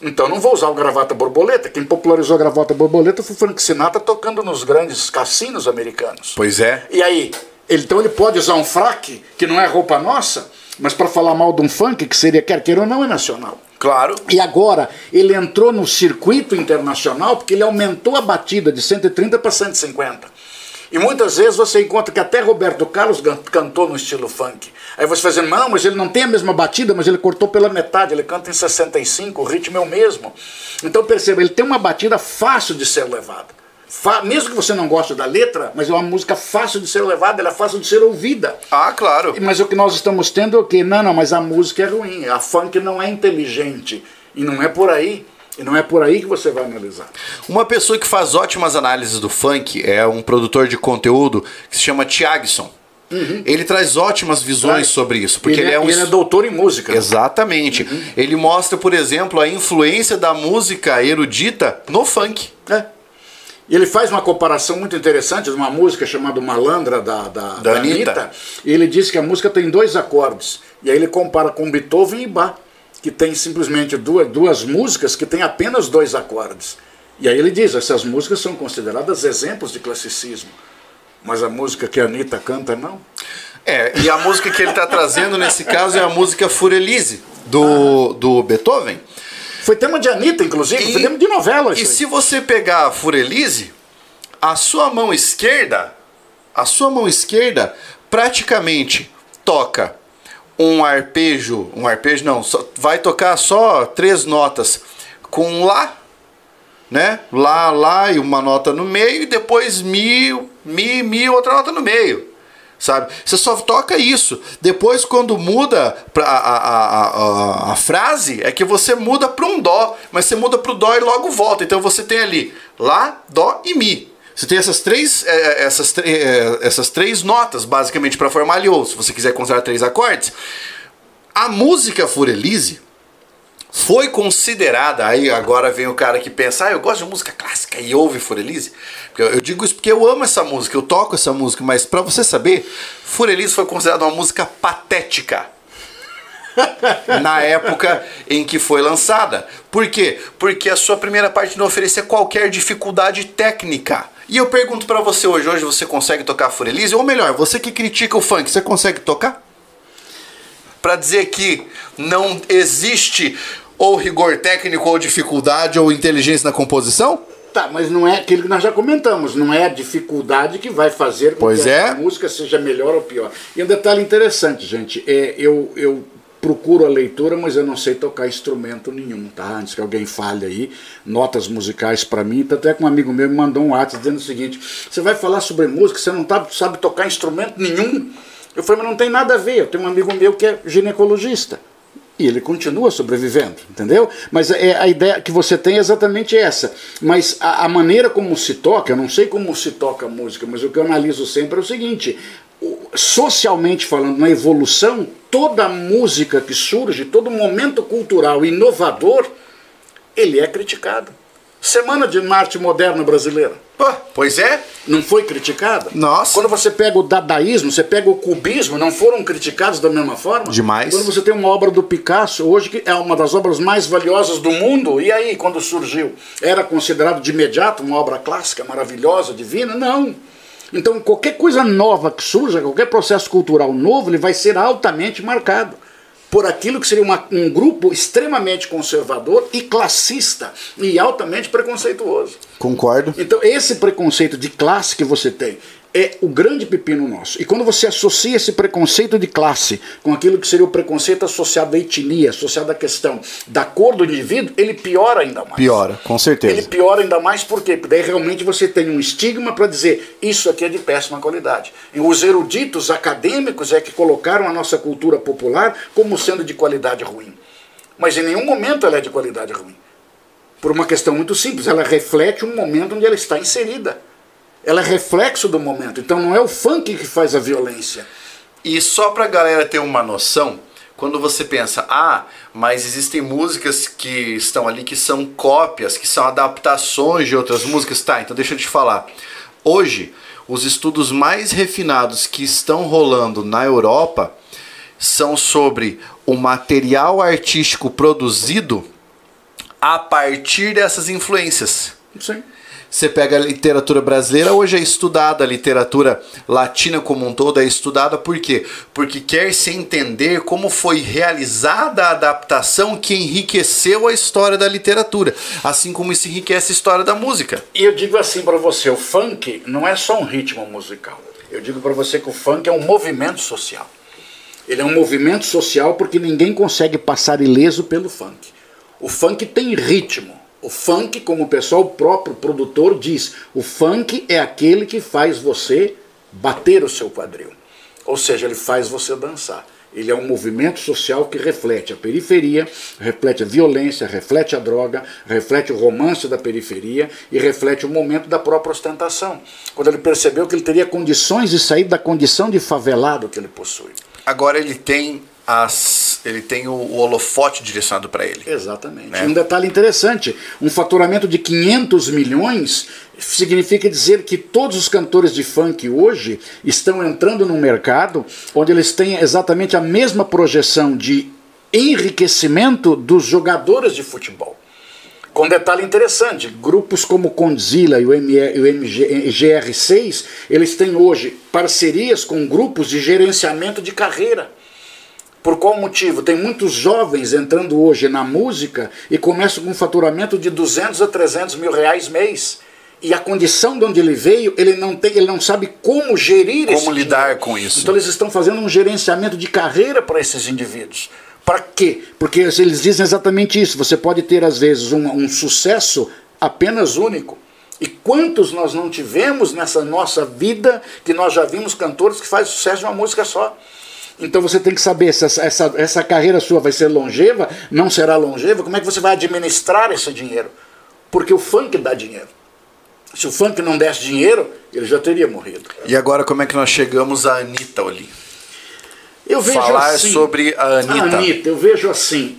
S2: Então não vou usar o gravata borboleta. Quem popularizou a gravata borboleta foi Frank Sinatra tocando nos grandes cassinos americanos.
S1: Pois é.
S2: E aí, então ele pode usar um fraque, que não é roupa nossa, mas para falar mal de um funk, que seria quer queira ou não, é nacional.
S1: Claro.
S2: E agora ele entrou no circuito internacional porque ele aumentou a batida de 130 para 150. E muitas vezes você encontra que até Roberto Carlos cantou no estilo funk. Aí você fazendo, não, mas ele não tem a mesma batida, mas ele cortou pela metade, ele canta em 65, o ritmo é o mesmo. Então perceba, ele tem uma batida fácil de ser levada. Mesmo que você não goste da letra, mas é uma música fácil de ser levada, ela é fácil de ser ouvida.
S1: Ah, claro.
S2: Mas o que nós estamos tendo é o que? Não, não, mas a música é ruim, a funk não é inteligente. E não é por aí. E não é por aí que você vai analisar.
S1: Uma pessoa que faz ótimas análises do funk é um produtor de conteúdo que se chama Tiagson. Uhum. Ele traz ótimas visões sobre isso. Porque ele,
S2: ele é,
S1: é, um...
S2: ele é doutor em música.
S1: Exatamente. Uhum. Ele mostra, por exemplo, a influência da música erudita no funk.
S2: É. Ele faz uma comparação muito interessante de uma música chamada Malandra da, da, da, da Anitta. Anitta. E ele diz que a música tem dois acordes. E aí ele compara com Beethoven e Bach que tem simplesmente duas, duas músicas que tem apenas dois acordes. E aí ele diz, essas músicas são consideradas exemplos de classicismo. Mas a música que a Anitta canta, não.
S1: É, e a música que ele está trazendo nesse caso é a música Furelise, do, do Beethoven.
S2: Foi tema de Anitta, inclusive, e, foi tema de novela.
S1: E se você pegar a Furelise, a sua mão esquerda, a sua mão esquerda praticamente toca um arpejo, um arpejo não, só, vai tocar só três notas com lá, né? Lá, lá e uma nota no meio e depois mi, mi, mi outra nota no meio. Sabe? Você só toca isso. Depois, quando muda pra, a, a, a, a frase, é que você muda para um dó, mas você muda para o dó e logo volta. Então você tem ali lá, dó e mi. Você tem essas três, é, é, essas, é, essas três notas, basicamente, para formar ali, ou se você quiser considerar três acordes. A música Furelise foi considerada, aí agora vem o cara que pensa, ah, eu gosto de música clássica e ouve Furelise. Eu digo isso porque eu amo essa música, eu toco essa música, mas para você saber, Furelise foi considerada uma música patética. na época em que foi lançada. Por quê? Porque a sua primeira parte não oferecia qualquer dificuldade técnica. E eu pergunto para você hoje, hoje você consegue tocar Furelise? Ou melhor, você que critica o funk, você consegue tocar? Para dizer que não existe Ou rigor técnico, ou dificuldade, ou inteligência na composição?
S2: Tá, mas não é aquilo que nós já comentamos, não é a dificuldade que vai fazer com
S1: Pois
S2: que
S1: é.
S2: a música seja melhor ou pior. E um detalhe interessante, gente, é eu, eu procuro a leitura, mas eu não sei tocar instrumento nenhum, tá? Antes que alguém fale aí, notas musicais para mim, tanto é que um amigo meu me mandou um WhatsApp dizendo o seguinte: você vai falar sobre música, você não tá, sabe tocar instrumento nenhum? Eu falei, mas não tem nada a ver, eu tenho um amigo meu que é ginecologista. E ele continua sobrevivendo, entendeu? Mas é, a ideia que você tem é exatamente essa. Mas a, a maneira como se toca, eu não sei como se toca a música, mas o que eu analiso sempre é o seguinte: socialmente falando, na evolução, toda música que surge, todo momento cultural inovador, ele é criticado. Semana de Arte Moderna Brasileira.
S1: Pô, pois é.
S2: Não foi criticada?
S1: Nossa.
S2: Quando você pega o dadaísmo, você pega o cubismo, não foram criticados da mesma forma?
S1: Demais.
S2: Quando você tem uma obra do Picasso, hoje que é uma das obras mais valiosas do mundo, e aí, quando surgiu? Era considerado de imediato uma obra clássica, maravilhosa, divina? Não. Então, qualquer coisa nova que surja, qualquer processo cultural novo, ele vai ser altamente marcado por aquilo que seria uma- um grupo extremamente conservador e classista e altamente preconceituoso.
S1: Concordo.
S2: Então, esse preconceito de classe que você tem é o grande pepino nosso. E quando você associa esse preconceito de classe com aquilo que seria o preconceito associado à etnia, associado à questão da cor do indivíduo, ele piora ainda mais.
S1: Piora, com certeza.
S2: Ele piora ainda mais? Porque daí realmente você tem um estigma para dizer isso aqui é de péssima qualidade. E os eruditos acadêmicos é que colocaram a nossa cultura popular como sendo de qualidade ruim. Mas em nenhum momento ela é de qualidade ruim. Por uma questão muito simples, ela reflete um momento onde ela está inserida. Ela é reflexo do momento. Então não é o funk que faz a violência.
S1: E só pra galera ter uma noção, quando você pensa, ah, mas existem músicas que estão ali que são cópias, que são adaptações de outras músicas, tá? Então deixa eu te falar. Hoje, os estudos mais refinados que estão rolando na Europa são sobre o material artístico produzido a partir dessas influências.
S2: Sim.
S1: Você pega a literatura brasileira, hoje é estudada, a literatura latina como um todo é estudada, por quê? Porque quer se entender como foi realizada a adaptação que enriqueceu a história da literatura, assim como isso enriquece a história da música.
S2: E eu digo assim para você, o funk não é só um ritmo musical. Eu digo para você que o funk é um movimento social. Ele é um movimento social porque ninguém consegue passar ileso pelo funk. O funk tem ritmo. O funk, como o pessoal próprio produtor diz, o funk é aquele que faz você bater o seu quadril. Ou seja, ele faz você dançar. Ele é um movimento social que reflete a periferia, reflete a violência, reflete a droga, reflete o romance da periferia e reflete o momento da própria ostentação. Quando ele percebeu que ele teria condições de sair da condição de favelado que ele possui.
S1: Agora ele tem as, ele tem o, o holofote direcionado para ele.
S2: Exatamente.
S1: Né?
S2: Um detalhe interessante: um faturamento de 500 milhões significa dizer que todos os cantores de funk hoje estão entrando num mercado onde eles têm exatamente a mesma projeção de enriquecimento dos jogadores de futebol. Com detalhe interessante, grupos como Condzilla e o, ME, e o MG, GR6, eles têm hoje parcerias com grupos de gerenciamento de carreira. Por qual motivo? Tem muitos jovens entrando hoje na música e começam com um faturamento de 200 a 300 mil reais mês. E a condição de onde ele veio, ele não, tem, ele não sabe como gerir
S1: Como
S2: esse
S1: lidar
S2: dinheiro.
S1: com isso.
S2: Então eles estão fazendo um gerenciamento de carreira para esses indivíduos. Para quê? Porque eles dizem exatamente isso. Você pode ter, às vezes, um, um sucesso apenas único. E quantos nós não tivemos nessa nossa vida que nós já vimos cantores que fazem sucesso de uma música só? Então você tem que saber se essa, essa, essa carreira sua vai ser longeva, não será longeva, como é que você vai administrar esse dinheiro? Porque o funk dá dinheiro. Se o funk não desse dinheiro, ele já teria morrido.
S1: E agora como é que nós chegamos a Anitta ali?
S2: Eu vejo
S1: Falar
S2: assim,
S1: sobre a Anitta.
S2: A Anitta, eu vejo assim,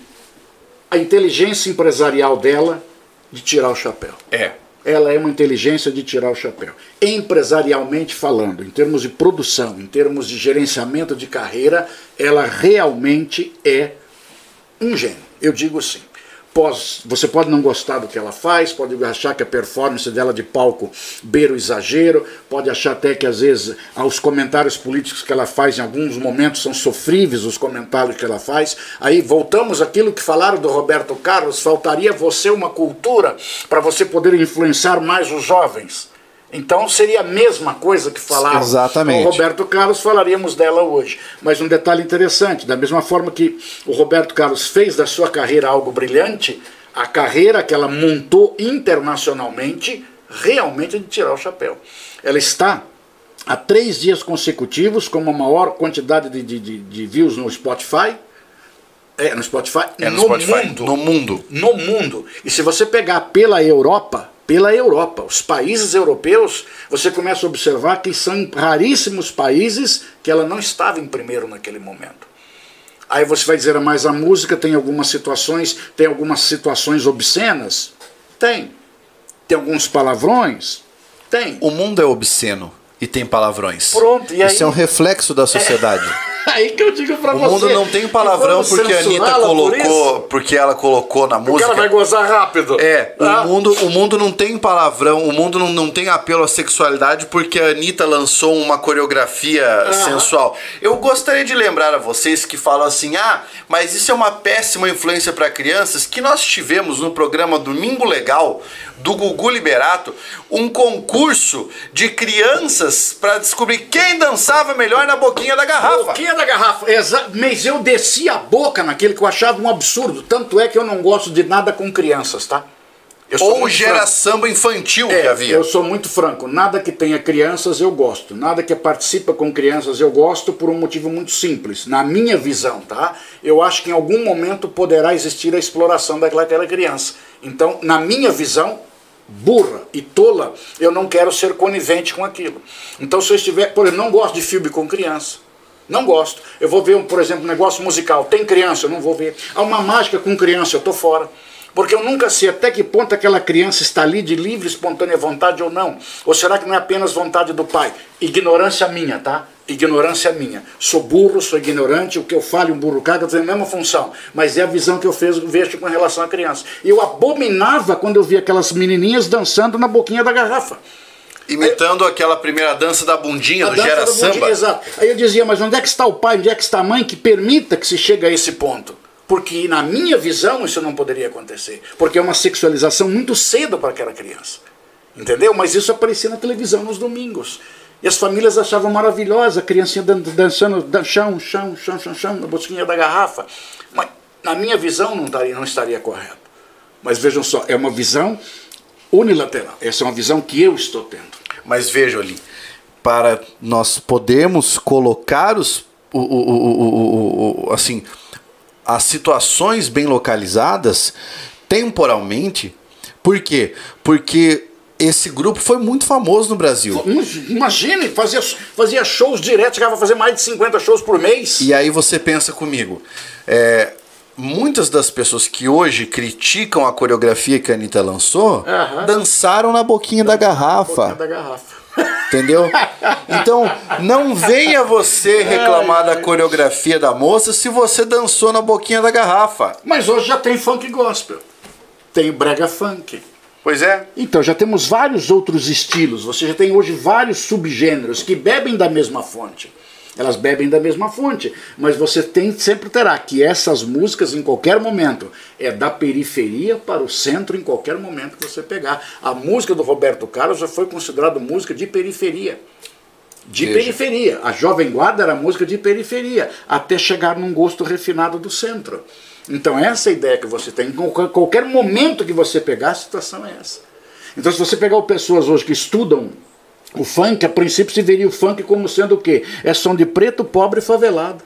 S2: a inteligência empresarial dela de tirar o chapéu.
S1: É.
S2: Ela é uma inteligência de tirar o chapéu. Empresarialmente falando, em termos de produção, em termos de gerenciamento de carreira, ela realmente é um gênio. Eu digo assim. Pós, você pode não gostar do que ela faz, pode achar que a performance dela de palco beira o exagero, pode achar até que às vezes os comentários políticos que ela faz em alguns momentos são sofríveis os comentários que ela faz. Aí voltamos àquilo que falaram do Roberto Carlos, faltaria você uma cultura para você poder influenciar mais os jovens. Então seria a mesma coisa que falaram
S1: Exatamente.
S2: o Roberto Carlos, falaríamos dela hoje. Mas um detalhe interessante, da mesma forma que o Roberto Carlos fez da sua carreira algo brilhante, a carreira que ela montou internacionalmente, realmente é de tirar o chapéu. Ela está há três dias consecutivos com a maior quantidade de, de, de, de views no Spotify. É, no Spotify,
S1: É no,
S2: no
S1: Spotify.
S2: mundo.
S1: No mundo.
S2: No mundo. E se você pegar pela Europa, pela Europa, os países europeus, você começa a observar que são raríssimos países que ela não estava em primeiro naquele momento. Aí você vai dizer, mas a música tem algumas situações, tem algumas situações obscenas? Tem. Tem alguns palavrões? Tem.
S1: O mundo é obsceno e tem palavrões.
S2: Pronto, e aí?
S1: Isso é um reflexo da sociedade.
S2: Aí que eu digo pra
S1: O
S2: você.
S1: mundo não tem palavrão porque a Anitta
S2: por
S1: colocou,
S2: isso?
S1: porque ela colocou na
S2: O
S1: música.
S2: cara vai gozar rápido.
S1: É,
S2: Ah.
S1: o mundo, o mundo não tem palavrão, o mundo não, não tem apelo à sexualidade porque a Anitta lançou uma coreografia sensual. Eu gostaria de lembrar a vocês que falam assim: ah, mas isso é uma péssima influência para crianças, que nós tivemos no programa Domingo Legal do Gugu Liberato um concurso de crianças para descobrir quem dançava melhor na boquinha da garrafa.
S2: Boquinha da garrafa. Exa mas eu desci a boca naquele que eu achava um absurdo. Tanto é que eu não gosto de nada com crianças, tá? Eu sou
S1: Ou gera samba infantil
S2: É,
S1: que havia.
S2: Eu sou muito franco. Nada que tenha crianças eu gosto. Nada que participa com crianças eu gosto por um motivo muito simples. Na minha visão, tá? Eu acho que em algum momento poderá existir a exploração daquela criança. Então, na minha visão, burra e tola, eu não quero ser conivente com aquilo. Então, se eu estiver, por exemplo, não gosto de filme com criança. Não gosto. Eu vou ver, por exemplo, um negócio musical. Tem criança, eu não vou ver. Há uma mágica com criança, eu tô fora. Porque eu nunca sei até que ponto aquela criança está ali de livre, espontânea vontade ou não. Ou será que não é apenas vontade do pai? Ignorância minha, tá? Ignorância minha. Sou burro, sou ignorante, o que eu falo um burro caga tem a mesma função. Mas é a visão que eu fiz, vejo com relação à criança. Eu abominava quando eu via aquelas menininhas dançando na boquinha da garrafa.
S1: Imitando aquela primeira dança da bundinha do Gera Samba.
S2: Exato. Aí eu dizia, mas onde é que está o pai, onde é que está a mãe que permita que se chegue a esse ponto? Porque na minha visão isso não poderia acontecer. Porque é uma sexualização muito cedo para aquela criança. Entendeu? Mas isso aparecia na televisão nos domingos. E as famílias achavam maravilhosa a criancinha dan- dançando dan- chão, chão, chão, chão, chão, na bosquinha da garrafa. Mas na minha visão não estaria, não estaria correto. Mas vejam só, é uma visão unilateral. Essa é uma visão que eu estou tendo.
S1: Mas vejam ali, para nós podermos colocar os, o- o- o- o- o- assim, as situações bem localizadas temporalmente. Por quê? Porque esse grupo foi muito famoso no Brasil.
S2: Imagine, fazia, fazia shows direto, chegava a fazer mais de 50 shows por mês.
S1: E aí você pensa comigo, é, muitas das pessoas que hoje criticam a coreografia que a Anitta lançou dançaram na boquinha da garrafa.
S2: da garrafa.
S1: Entendeu? Então, não venha você reclamar da coreografia da moça se você dançou na boquinha da garrafa.
S2: Mas hoje já tem funk gospel. Tem brega funk.
S1: Pois é.
S2: Então, já temos vários outros estilos. Você já tem hoje vários subgêneros que bebem da mesma fonte. Elas bebem da mesma fonte, mas você tem sempre terá que essas músicas em qualquer momento é da periferia para o centro em qualquer momento que você pegar. A música do Roberto Carlos já foi considerada música de periferia. De
S1: Veja.
S2: periferia. A Jovem Guarda era música de periferia, até chegar num gosto refinado do centro. Então essa é ideia que você tem. Em qualquer momento que você pegar, a situação é essa. Então se você pegar pessoas hoje que estudam o funk, a princípio se veria o funk como sendo o quê? É som de preto, pobre e favelado.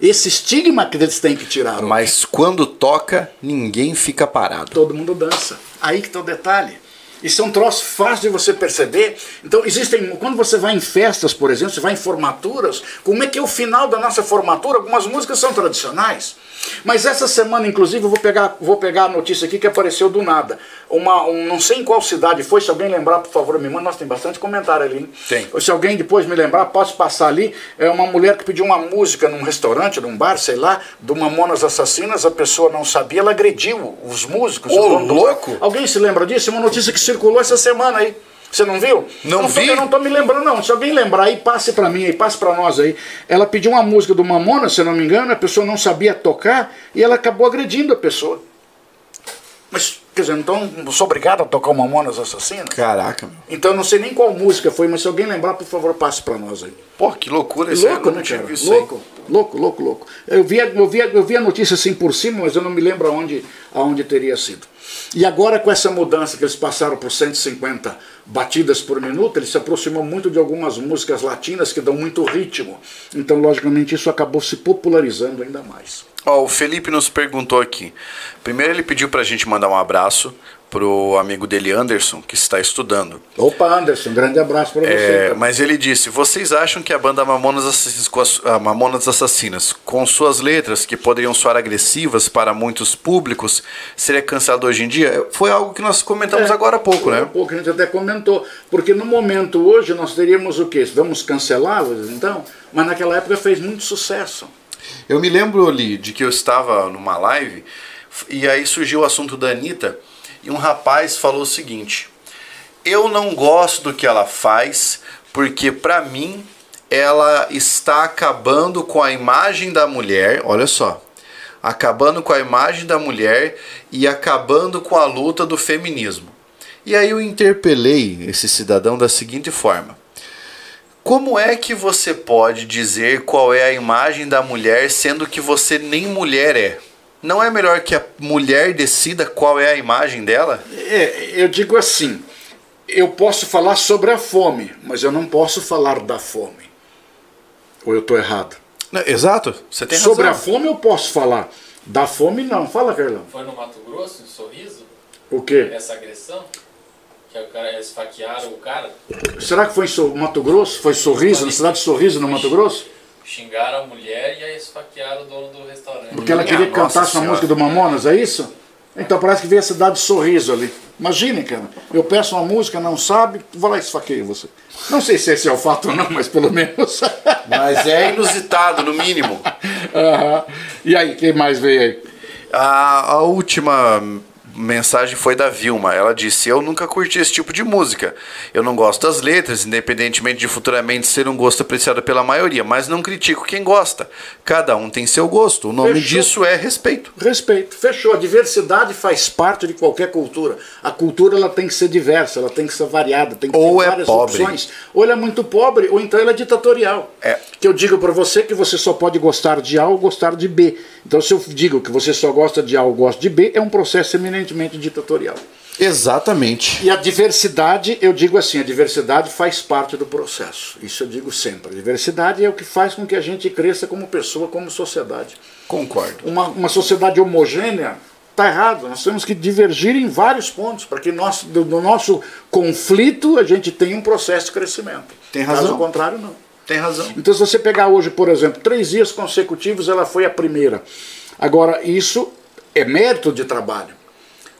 S2: Esse estigma que eles têm que tirar.
S1: Mas quando toca, ninguém fica parado.
S2: Todo mundo dança. Aí que está o detalhe. Isso é um troço fácil de você perceber. Então, existem. Quando você vai em festas, por exemplo, você vai em formaturas, como é que é o final da nossa formatura? Algumas músicas são tradicionais. Mas essa semana, inclusive, eu vou pegar, vou pegar a notícia aqui que apareceu do nada. Uma, um, não sei em qual cidade foi, se alguém lembrar, por favor, me manda. Nós tem bastante comentário ali. Hein?
S1: Tem.
S2: Se alguém depois me lembrar, posso passar ali. É uma mulher que pediu uma música num restaurante, num bar, sei lá, do Mamonas Assassinas. A pessoa não sabia, ela agrediu os músicos.
S1: Ô, louco!
S2: Alguém se lembra disso? É uma notícia que circulou essa semana aí. Você não viu?
S1: Não
S2: eu tô-
S1: vi.
S2: eu não tô me lembrando, não. Se alguém lembrar aí, passe pra mim aí, passe pra nós aí. Ela pediu uma música do Mamona, se eu não me engano, a pessoa não sabia tocar e ela acabou agredindo a pessoa. Mas, quer dizer, então eu sou obrigado a tocar o Mamonas Assassinas?
S1: Caraca, meu.
S2: Então eu não sei nem qual música foi, mas se alguém lembrar, por favor, passe pra nós aí.
S1: Pô, que loucura isso aí,
S2: Louco,
S1: eu
S2: né,
S1: não tinha
S2: cara?
S1: isso.
S2: Louco, louco, louco, louco. Eu vi, a- eu, vi, eu vi a notícia assim por cima, mas eu não me lembro aonde, aonde teria sido. E agora com essa mudança que eles passaram por 150 batidas por minuto, ele se aproximou muito de algumas músicas latinas que dão muito ritmo. Então, logicamente, isso acabou se popularizando ainda mais.
S1: Ó, o Felipe nos perguntou aqui. Primeiro ele pediu pra gente mandar um abraço pro amigo dele, Anderson, que está estudando.
S2: Opa, Anderson, um grande abraço para você.
S1: É,
S2: então.
S1: mas ele disse: vocês acham que a banda Mamonas Assassinas, Mamonas Assassinas, com suas letras que poderiam soar agressivas para muitos públicos, seria cancelado hoje em dia? Foi algo que nós comentamos
S2: É,
S1: agora há pouco,
S2: Agora há
S1: né?
S2: pouco a gente até comentou. Porque no momento hoje nós teríamos o quê? Vamos cancelá-los então? Mas naquela época fez muito sucesso.
S1: Eu me lembro ali de que eu estava numa live e aí surgiu o assunto da Anitta e um rapaz falou o seguinte: Eu não gosto do que ela faz porque, pra mim, ela está acabando com a imagem da mulher. Olha só. Acabando com a imagem da mulher e acabando com a luta do feminismo. E aí eu interpelei esse cidadão da seguinte forma: como é que você pode dizer qual é a imagem da mulher sendo que você nem mulher é? Não é melhor que a mulher decida qual é a imagem dela?
S2: É, eu digo assim, eu posso falar sobre a fome, mas eu não posso falar da fome. Ou eu estou errado?
S1: Não, exato, você tem
S2: sobre a
S1: razão.
S2: fome eu posso falar. Da fome não. Fala, Carlão.
S4: Foi no Mato Grosso, em Sorriso,
S2: O quê?
S4: essa agressão? Que o cara, esfaquearam o cara,
S2: Será que foi em Mato Grosso? Foi Sorriso, na cidade de Sorriso, no Mato Grosso?
S4: Xingaram a mulher e aí esfaquearam o dono do restaurante.
S2: Porque ela queria que
S1: Nossa
S2: cantasse a
S1: Senhora.
S2: música do Mamonas, é isso? Então parece que veio a cidade de Sorriso ali. Imagine, cara. Eu peço uma música, não sabe, vou lá e esfaqueio você. Não sei se esse é o fato ou não, mas pelo menos.
S1: Mas é inusitado, no mínimo.
S2: Aham. E aí, quem mais veio aí?
S1: A, a última mensagem foi da Vilma. Ela disse: Eu nunca curti esse tipo de música. Eu não gosto das letras, independentemente de futuramente ser um gosto apreciado pela maioria, mas não critico quem gosta. Cada um tem seu gosto. O nome
S2: Fechou.
S1: disso é respeito.
S2: Respeito. Fechou. A diversidade faz parte de qualquer cultura. A cultura ela tem que ser diversa, ela tem que ser variada, tem que
S1: Ou
S2: ter
S1: é
S2: várias
S1: pobre.
S2: opções. Ou ela é muito pobre, ou então ela é ditatorial.
S1: É.
S2: Que eu digo para você que você só pode gostar de A ou gostar de B. Então se eu digo que você só gosta de A ou gosta de B, é um processo eminentemente ditatorial.
S1: Exatamente.
S2: E a diversidade, eu digo assim, a diversidade faz parte do processo. Isso eu digo sempre. A diversidade é o que faz com que a gente cresça como pessoa, como sociedade.
S1: Concordo.
S2: Uma, uma sociedade homogênea está errado. Nós temos que divergir em vários pontos para que nós, do, do nosso conflito a gente tenha um processo de crescimento.
S1: Tem
S2: Caso
S1: razão.
S2: contrário, não.
S1: Tem razão.
S2: Então, se você pegar hoje, por exemplo, três dias consecutivos, ela foi a primeira. Agora, isso é mérito de trabalho.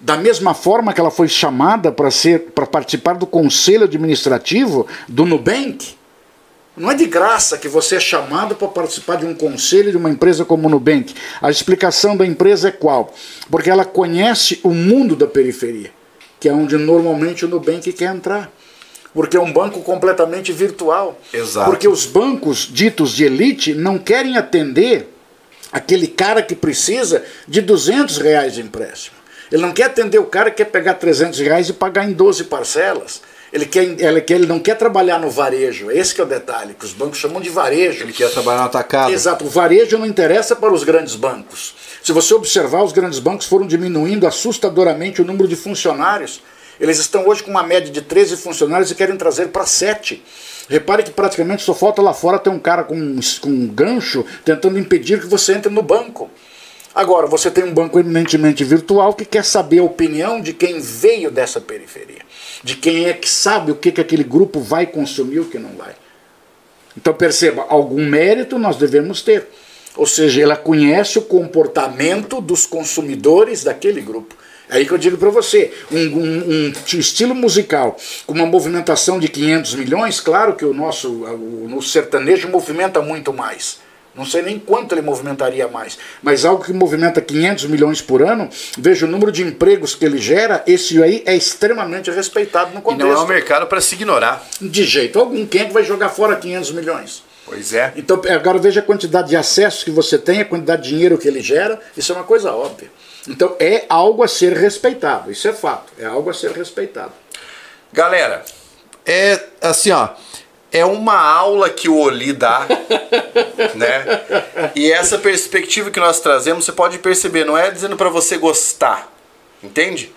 S2: Da mesma forma que ela foi chamada para ser para participar do conselho administrativo do Nubank, não é de graça que você é chamado para participar de um conselho de uma empresa como o Nubank. A explicação da empresa é qual? Porque ela conhece o mundo da periferia, que é onde normalmente o Nubank quer entrar. Porque é um banco completamente virtual.
S1: Exato.
S2: Porque os bancos ditos de elite não querem atender aquele cara que precisa de 200 reais de empréstimo. Ele não quer atender o cara que quer pegar 300 reais e pagar em 12 parcelas. Ele, quer, ele, ele não quer trabalhar no varejo. Esse que é o detalhe, que os bancos chamam de varejo.
S1: Ele quer trabalhar no atacado.
S2: Exato, o varejo não interessa para os grandes bancos. Se você observar, os grandes bancos foram diminuindo assustadoramente o número de funcionários. Eles estão hoje com uma média de 13 funcionários e querem trazer para 7. Repare que praticamente só falta lá fora ter um cara com, com um gancho tentando impedir que você entre no banco. Agora, você tem um banco eminentemente virtual que quer saber a opinião de quem veio dessa periferia, de quem é que sabe o que, que aquele grupo vai consumir e o que não vai. Então, perceba, algum mérito nós devemos ter. Ou seja, ela conhece o comportamento dos consumidores daquele grupo. É aí que eu digo para você, um, um, um, estilo musical com uma movimentação de 500 milhões, claro que o nosso o, o sertanejo movimenta muito mais. Não sei nem quanto ele movimentaria mais, mas algo que movimenta 500 milhões por ano, veja o número de empregos que ele gera, esse aí é extremamente respeitado no contexto.
S1: E não é um mercado para se ignorar.
S2: De jeito algum. Quem é que vai jogar fora 500 milhões?
S1: Pois é.
S2: Então, agora veja a quantidade de acessos que você tem, a quantidade de dinheiro que ele gera, isso é uma coisa óbvia. Então, é algo a ser respeitado, isso é fato, é algo a ser respeitado.
S1: Galera, é assim, ó é uma aula que o Oli dá, né? E essa perspectiva que nós trazemos, você pode perceber, não é dizendo para você gostar, entende?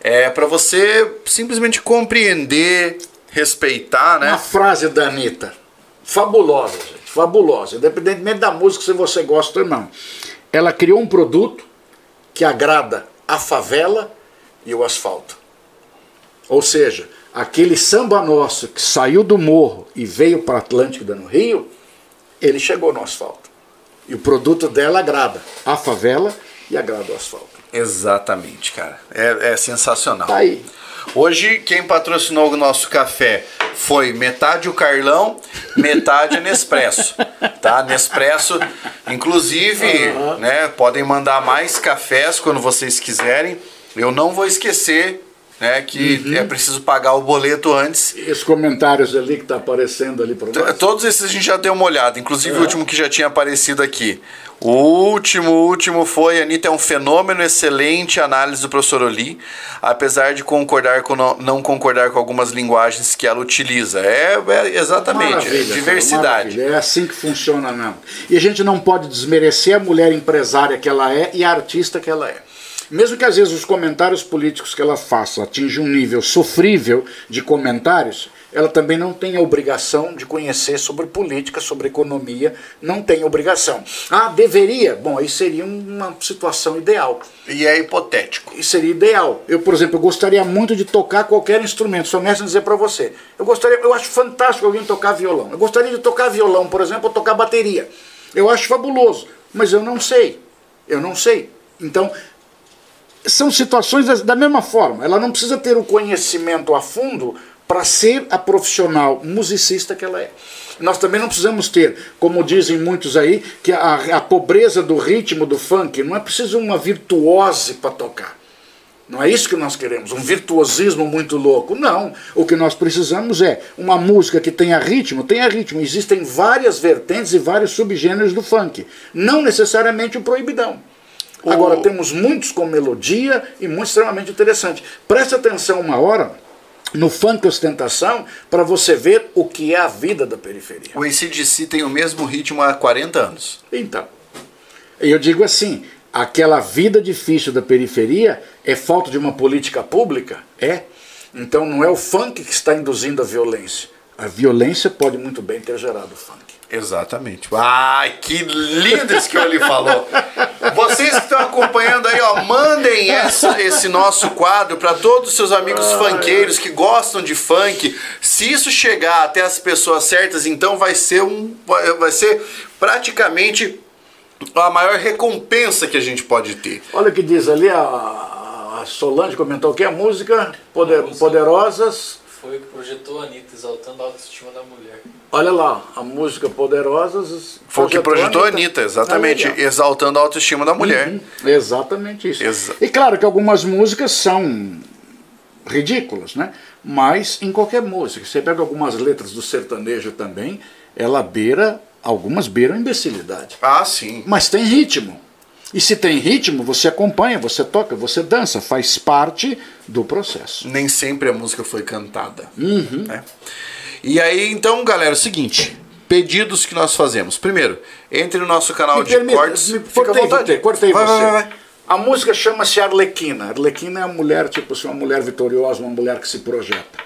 S1: É para você simplesmente compreender, respeitar, né?
S2: Uma frase da Anitta, fabulosa, gente, fabulosa, independentemente da música se você gosta ou não. Ela criou um produto que agrada a favela e o asfalto. Ou seja, aquele samba nosso que saiu do morro e veio para Atlântida no Rio, ele chegou no asfalto. E o produto dela agrada a favela e agrada o asfalto.
S1: Exatamente, cara. É, é sensacional.
S2: Tá aí.
S1: Hoje, quem patrocinou o nosso café foi metade o Carlão, metade a Nespresso. Tá? Nespresso, inclusive, uhum. né, podem mandar mais cafés quando vocês quiserem. Eu não vou esquecer né, que uhum. é preciso pagar o boleto antes.
S2: Esses comentários ali que está aparecendo ali para nós?
S1: Todos esses a gente já deu uma olhada, inclusive o último que já tinha aparecido aqui. O último, último foi, Anitta é um fenômeno, excelente análise do professor Oli, apesar de concordar com não concordar com algumas linguagens que ela utiliza. É, é exatamente, é diversidade.
S2: É assim que funciona mesmo. E a gente não pode desmerecer a mulher empresária que ela é e a artista que ela é. Mesmo que às vezes os comentários políticos que ela faça atinjam um nível sofrível de comentários, ela também não tem a obrigação de conhecer sobre política, sobre economia, não tem obrigação. Ah, deveria? Bom, aí seria uma situação ideal.
S1: E é hipotético.
S2: E seria ideal. Eu, por exemplo, eu gostaria muito de tocar qualquer instrumento, sou honesto em dizer para você. Eu gostaria, eu acho fantástico alguém tocar violão. Eu gostaria de tocar violão, por exemplo, ou tocar bateria. Eu acho fabuloso, mas eu não sei. Eu não sei. Então, são situações da mesma forma. Ela não precisa ter o conhecimento a fundo para ser a profissional musicista que ela é. Nós também não precisamos ter, como dizem muitos aí, que a, a pobreza do ritmo do funk não é preciso uma virtuose para tocar. Não é isso que nós queremos, um virtuosismo muito louco. Não. O que nós precisamos é uma música que tenha ritmo, tenha ritmo. Existem várias vertentes e vários subgêneros do funk. Não necessariamente o proibidão. Agora, temos muitos com melodia e muito extremamente interessante. Preste atenção uma hora no funk ostentação para você ver o que é a vida da periferia.
S1: O ACDC tem o mesmo ritmo há 40 anos.
S2: Então, eu digo assim, aquela vida difícil da periferia é falta de uma política pública? É. Então não é o funk que está induzindo a violência. A violência pode muito bem ter gerado o funk.
S1: Exatamente. Ai, que lindo isso que ele falou. Vocês que estão acompanhando aí, ó, mandem essa, esse nosso quadro para todos os seus amigos funkeiros que gostam de funk. Se isso chegar até as pessoas certas, então vai ser um vai ser praticamente a maior recompensa que a gente pode ter.
S2: Olha o que diz ali a, a Solange comentou que a música poder, Poderosas
S4: foi o que projetou a Anitta, exaltando a autoestima da mulher.
S2: Olha lá, a música Poderosas.
S1: Foi o que projetou a Anitta, exatamente, ah, exaltando a autoestima da mulher. Uhum,
S2: exatamente isso. Exa e claro que algumas músicas são ridículas, né? Mas em qualquer música, você pega algumas letras do sertanejo também, ela beira, algumas beiram imbecilidade.
S1: Ah, sim.
S2: Mas tem ritmo. E se tem ritmo, você acompanha, você toca, você dança, faz parte do processo.
S1: Nem sempre a música foi cantada.
S2: Uhum.
S1: Né? E aí, então, galera, é o seguinte. Pedidos que nós fazemos. Primeiro, entre no nosso canal me de permita, cortes.
S2: Me, cortei, você, cortei vai, você. Vai, vai. A música chama-se Arlequina. Arlequina é uma mulher, tipo assim, uma mulher vitoriosa, uma mulher que se projeta.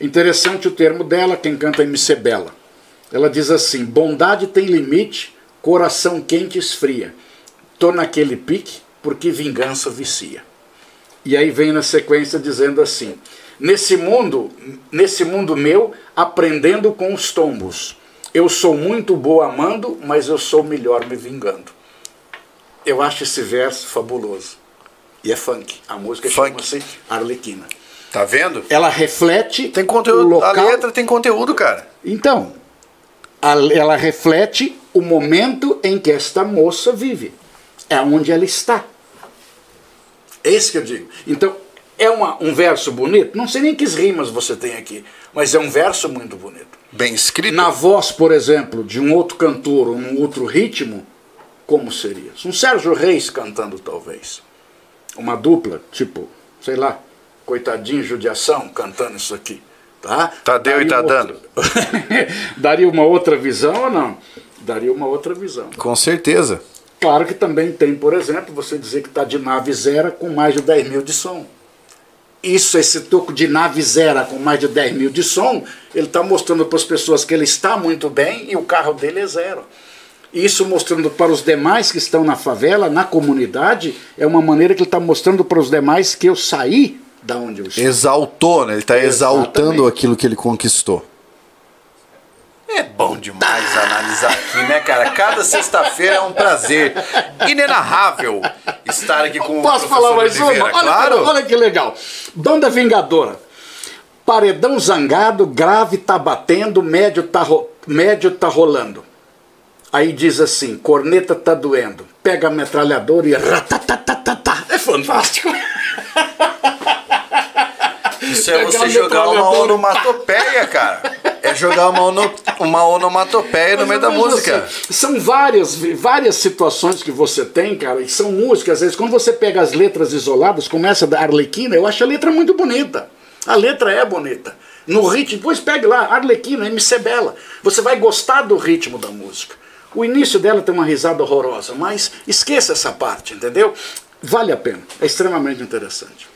S2: Interessante o termo dela, quem canta é MC Bela. Ela diz assim: bondade tem limite, coração quente esfria tô naquele pique porque vingança vicia. E aí vem na sequência dizendo assim: nesse mundo, nesse mundo meu, aprendendo com os tombos. Eu sou muito boa amando, mas eu sou melhor me vingando. Eu acho esse verso fabuloso. E é funk. A música chama-se Arlequina.
S1: Tá vendo?
S2: Ela reflete
S1: Tem
S2: o
S1: conteúdo.
S2: local.
S1: A letra tem conteúdo, cara.
S2: Então, a- ela reflete o momento em que esta moça vive. É onde ela está. Esse que eu digo. Então, é uma- um verso bonito? Não sei nem que rimas você tem aqui, mas é um verso muito bonito.
S1: Bem escrito.
S2: Na voz, por exemplo, de um outro cantor ou num outro ritmo, como seria? Um Sérgio Reis cantando, talvez. Uma dupla, tipo, sei lá, coitadinho judiação cantando isso aqui. Tá?
S1: Tadeu e
S2: Daria um
S1: Tadano.
S2: outro- Daria uma outra visão ou não? Daria uma outra visão.
S1: Com certeza.
S2: Claro que também tem, por exemplo, você dizer que está de nave zero com mais de 10 mil de som. Isso, esse toco de nave zero com mais de 10 mil de som, ele está mostrando para as pessoas que ele está muito bem e o carro dele é zero. Isso mostrando para os demais que estão na favela, na comunidade, é uma maneira que ele está mostrando para os demais que eu saí da onde eu estou.
S1: Exaltou, né? Ele tá exaltando aquilo que ele conquistou. É bom demais analisar aqui, né, cara? Cada sexta-feira é um prazer inenarrável estar aqui com o
S2: Posso falar mais
S1: Oliveira,
S2: uma? Olha,
S1: claro.
S2: que, olha que legal. Banda Vingadora. Paredão zangado, grave tá batendo, médio tá, ro- médio tá rolando. Aí diz assim, corneta tá doendo. Pega a metralhadora e ratatatatá. É fantástico.
S1: Isso é você jogar uma onomatopeia, cara. É jogar uma, ono, uma onomatopeia no meio da música.
S2: assim, são várias, várias situações que você tem, cara, e são músicas. Às vezes, quando você pega as letras isoladas, como essa da Arlequina, eu acho a letra muito bonita. A letra é bonita. No ritmo, depois pegue lá, Arlequina, MC Bela. Você vai gostar do ritmo da música. O início dela tem uma risada horrorosa, mas esqueça essa parte, entendeu? Vale a pena. É extremamente interessante.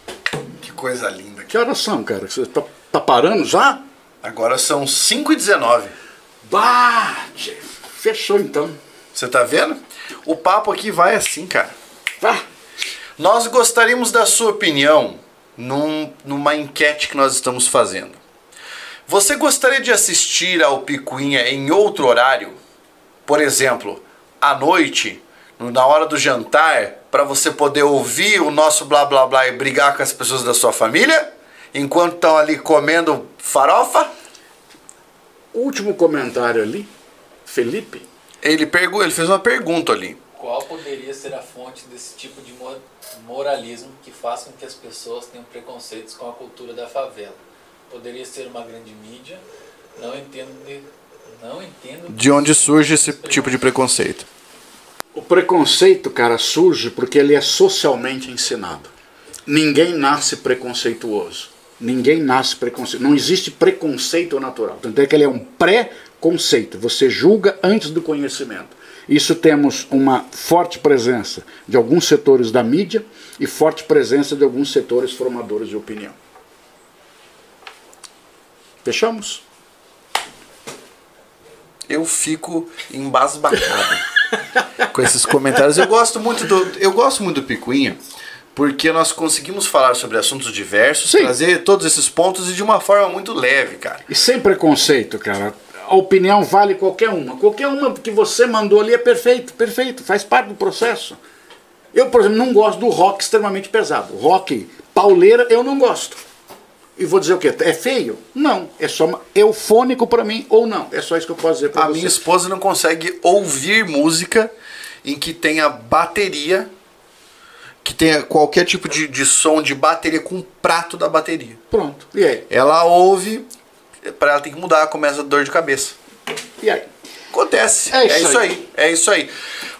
S1: Que coisa linda.
S2: Que horas são, cara? Você tá, tá parando já?
S1: Agora são 5h19.
S2: Bate! Fechou então.
S1: Você tá vendo? O papo aqui vai assim, cara. Nós gostaríamos da sua opinião num- numa enquete que nós estamos fazendo. Você gostaria de assistir ao Picuinha em outro horário? Por exemplo, à noite, no- na hora do jantar, para você poder ouvir o nosso blá blá blá e brigar com as pessoas da sua família? Enquanto estão ali comendo farofa?
S2: Último comentário ali, Felipe.
S1: Ele, pergu ele fez uma pergunta ali.
S4: Qual poderia ser a fonte desse tipo de mo- moralismo que faz com que as pessoas tenham preconceitos com a cultura da favela? Poderia ser uma grande mídia? Não entendo de, não entendo
S1: De onde surge esse tipo de preconceito?
S2: O preconceito, cara, surge porque ele é socialmente ensinado. Ninguém nasce preconceituoso. Ninguém nasce preconceito. Não existe preconceito natural. Tanto é que ele é um pré-conceito. Você julga antes do conhecimento. Isso temos uma forte presença de alguns setores da mídia e forte presença de alguns setores formadores de opinião. Fechamos?
S1: eu fico embasbacado com esses comentários. Eu gosto muito do, eu gosto muito do Picuinha, porque nós conseguimos falar sobre assuntos diversos,
S2: Sim.
S1: trazer todos esses pontos e de uma forma muito leve, cara.
S2: E sem preconceito, cara. A opinião vale qualquer uma. Qualquer uma que você mandou ali é perfeito, perfeito, faz parte do processo. Eu, por exemplo, não gosto do rock extremamente pesado. Rock pauleira eu não gosto. E vou dizer o quê? É feio? Não. É só eufônico pra mim ou não. É só isso que eu posso dizer pra
S1: A
S2: você.
S1: minha esposa não consegue ouvir música em que tenha bateria, que tenha qualquer tipo de, de som de bateria com o prato da bateria.
S2: Pronto. E aí?
S1: Ela ouve, para ela tem que mudar, começa a dor de cabeça.
S2: E aí?
S1: Acontece.
S2: É
S1: É
S2: isso
S1: isso,
S2: aí.
S1: aí. É isso aí.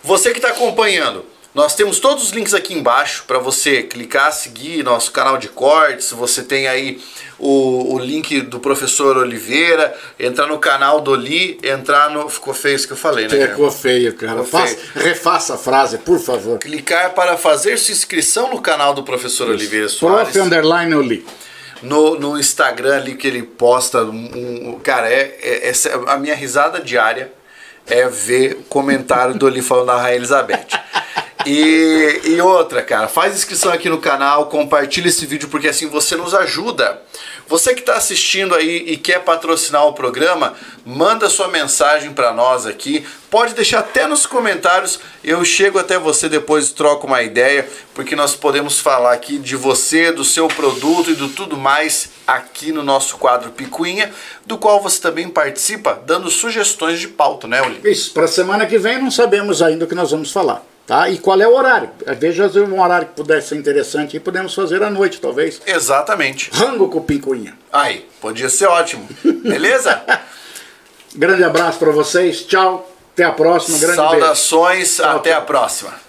S1: Você que está acompanhando, nós temos todos os links aqui embaixo para você clicar, seguir nosso canal de cortes. Você tem aí o, o link do professor Oliveira, entrar no canal do Oli, entrar no. Ficou feio isso que eu falei, né?
S2: Ficou feio, cara. Faça- refaça a frase, por favor.
S1: Clicar para fazer sua inscrição no canal do professor Oliveira Soares.
S2: Prof. Underline Oli.
S1: no, no Instagram ali que ele posta um, um- cara é, é- é a minha risada diária é ver o comentário do ali falando da Rainha Elizabeth E, e outra, cara, faz inscrição aqui no canal, compartilha esse vídeo porque assim você nos ajuda. Você que está assistindo aí e quer patrocinar o programa, manda sua mensagem para nós aqui. Pode deixar até nos comentários. Eu chego até você depois troco uma ideia, porque nós podemos falar aqui de você, do seu produto e do tudo mais aqui no nosso quadro Picuinha, do qual você também participa dando sugestões de pauta, né, Uli?
S2: Isso, para semana que vem não sabemos ainda o que nós vamos falar. Tá? E qual é o horário? Veja um horário que pudesse ser interessante e podemos fazer à noite, talvez.
S1: Exatamente.
S2: Rango com picuinha.
S1: Aí, podia ser ótimo. Beleza?
S2: Grande abraço para vocês. Tchau. Até a próxima. Grande
S1: Saudações.
S2: beijo.
S1: Até
S2: tchau.
S1: a próxima.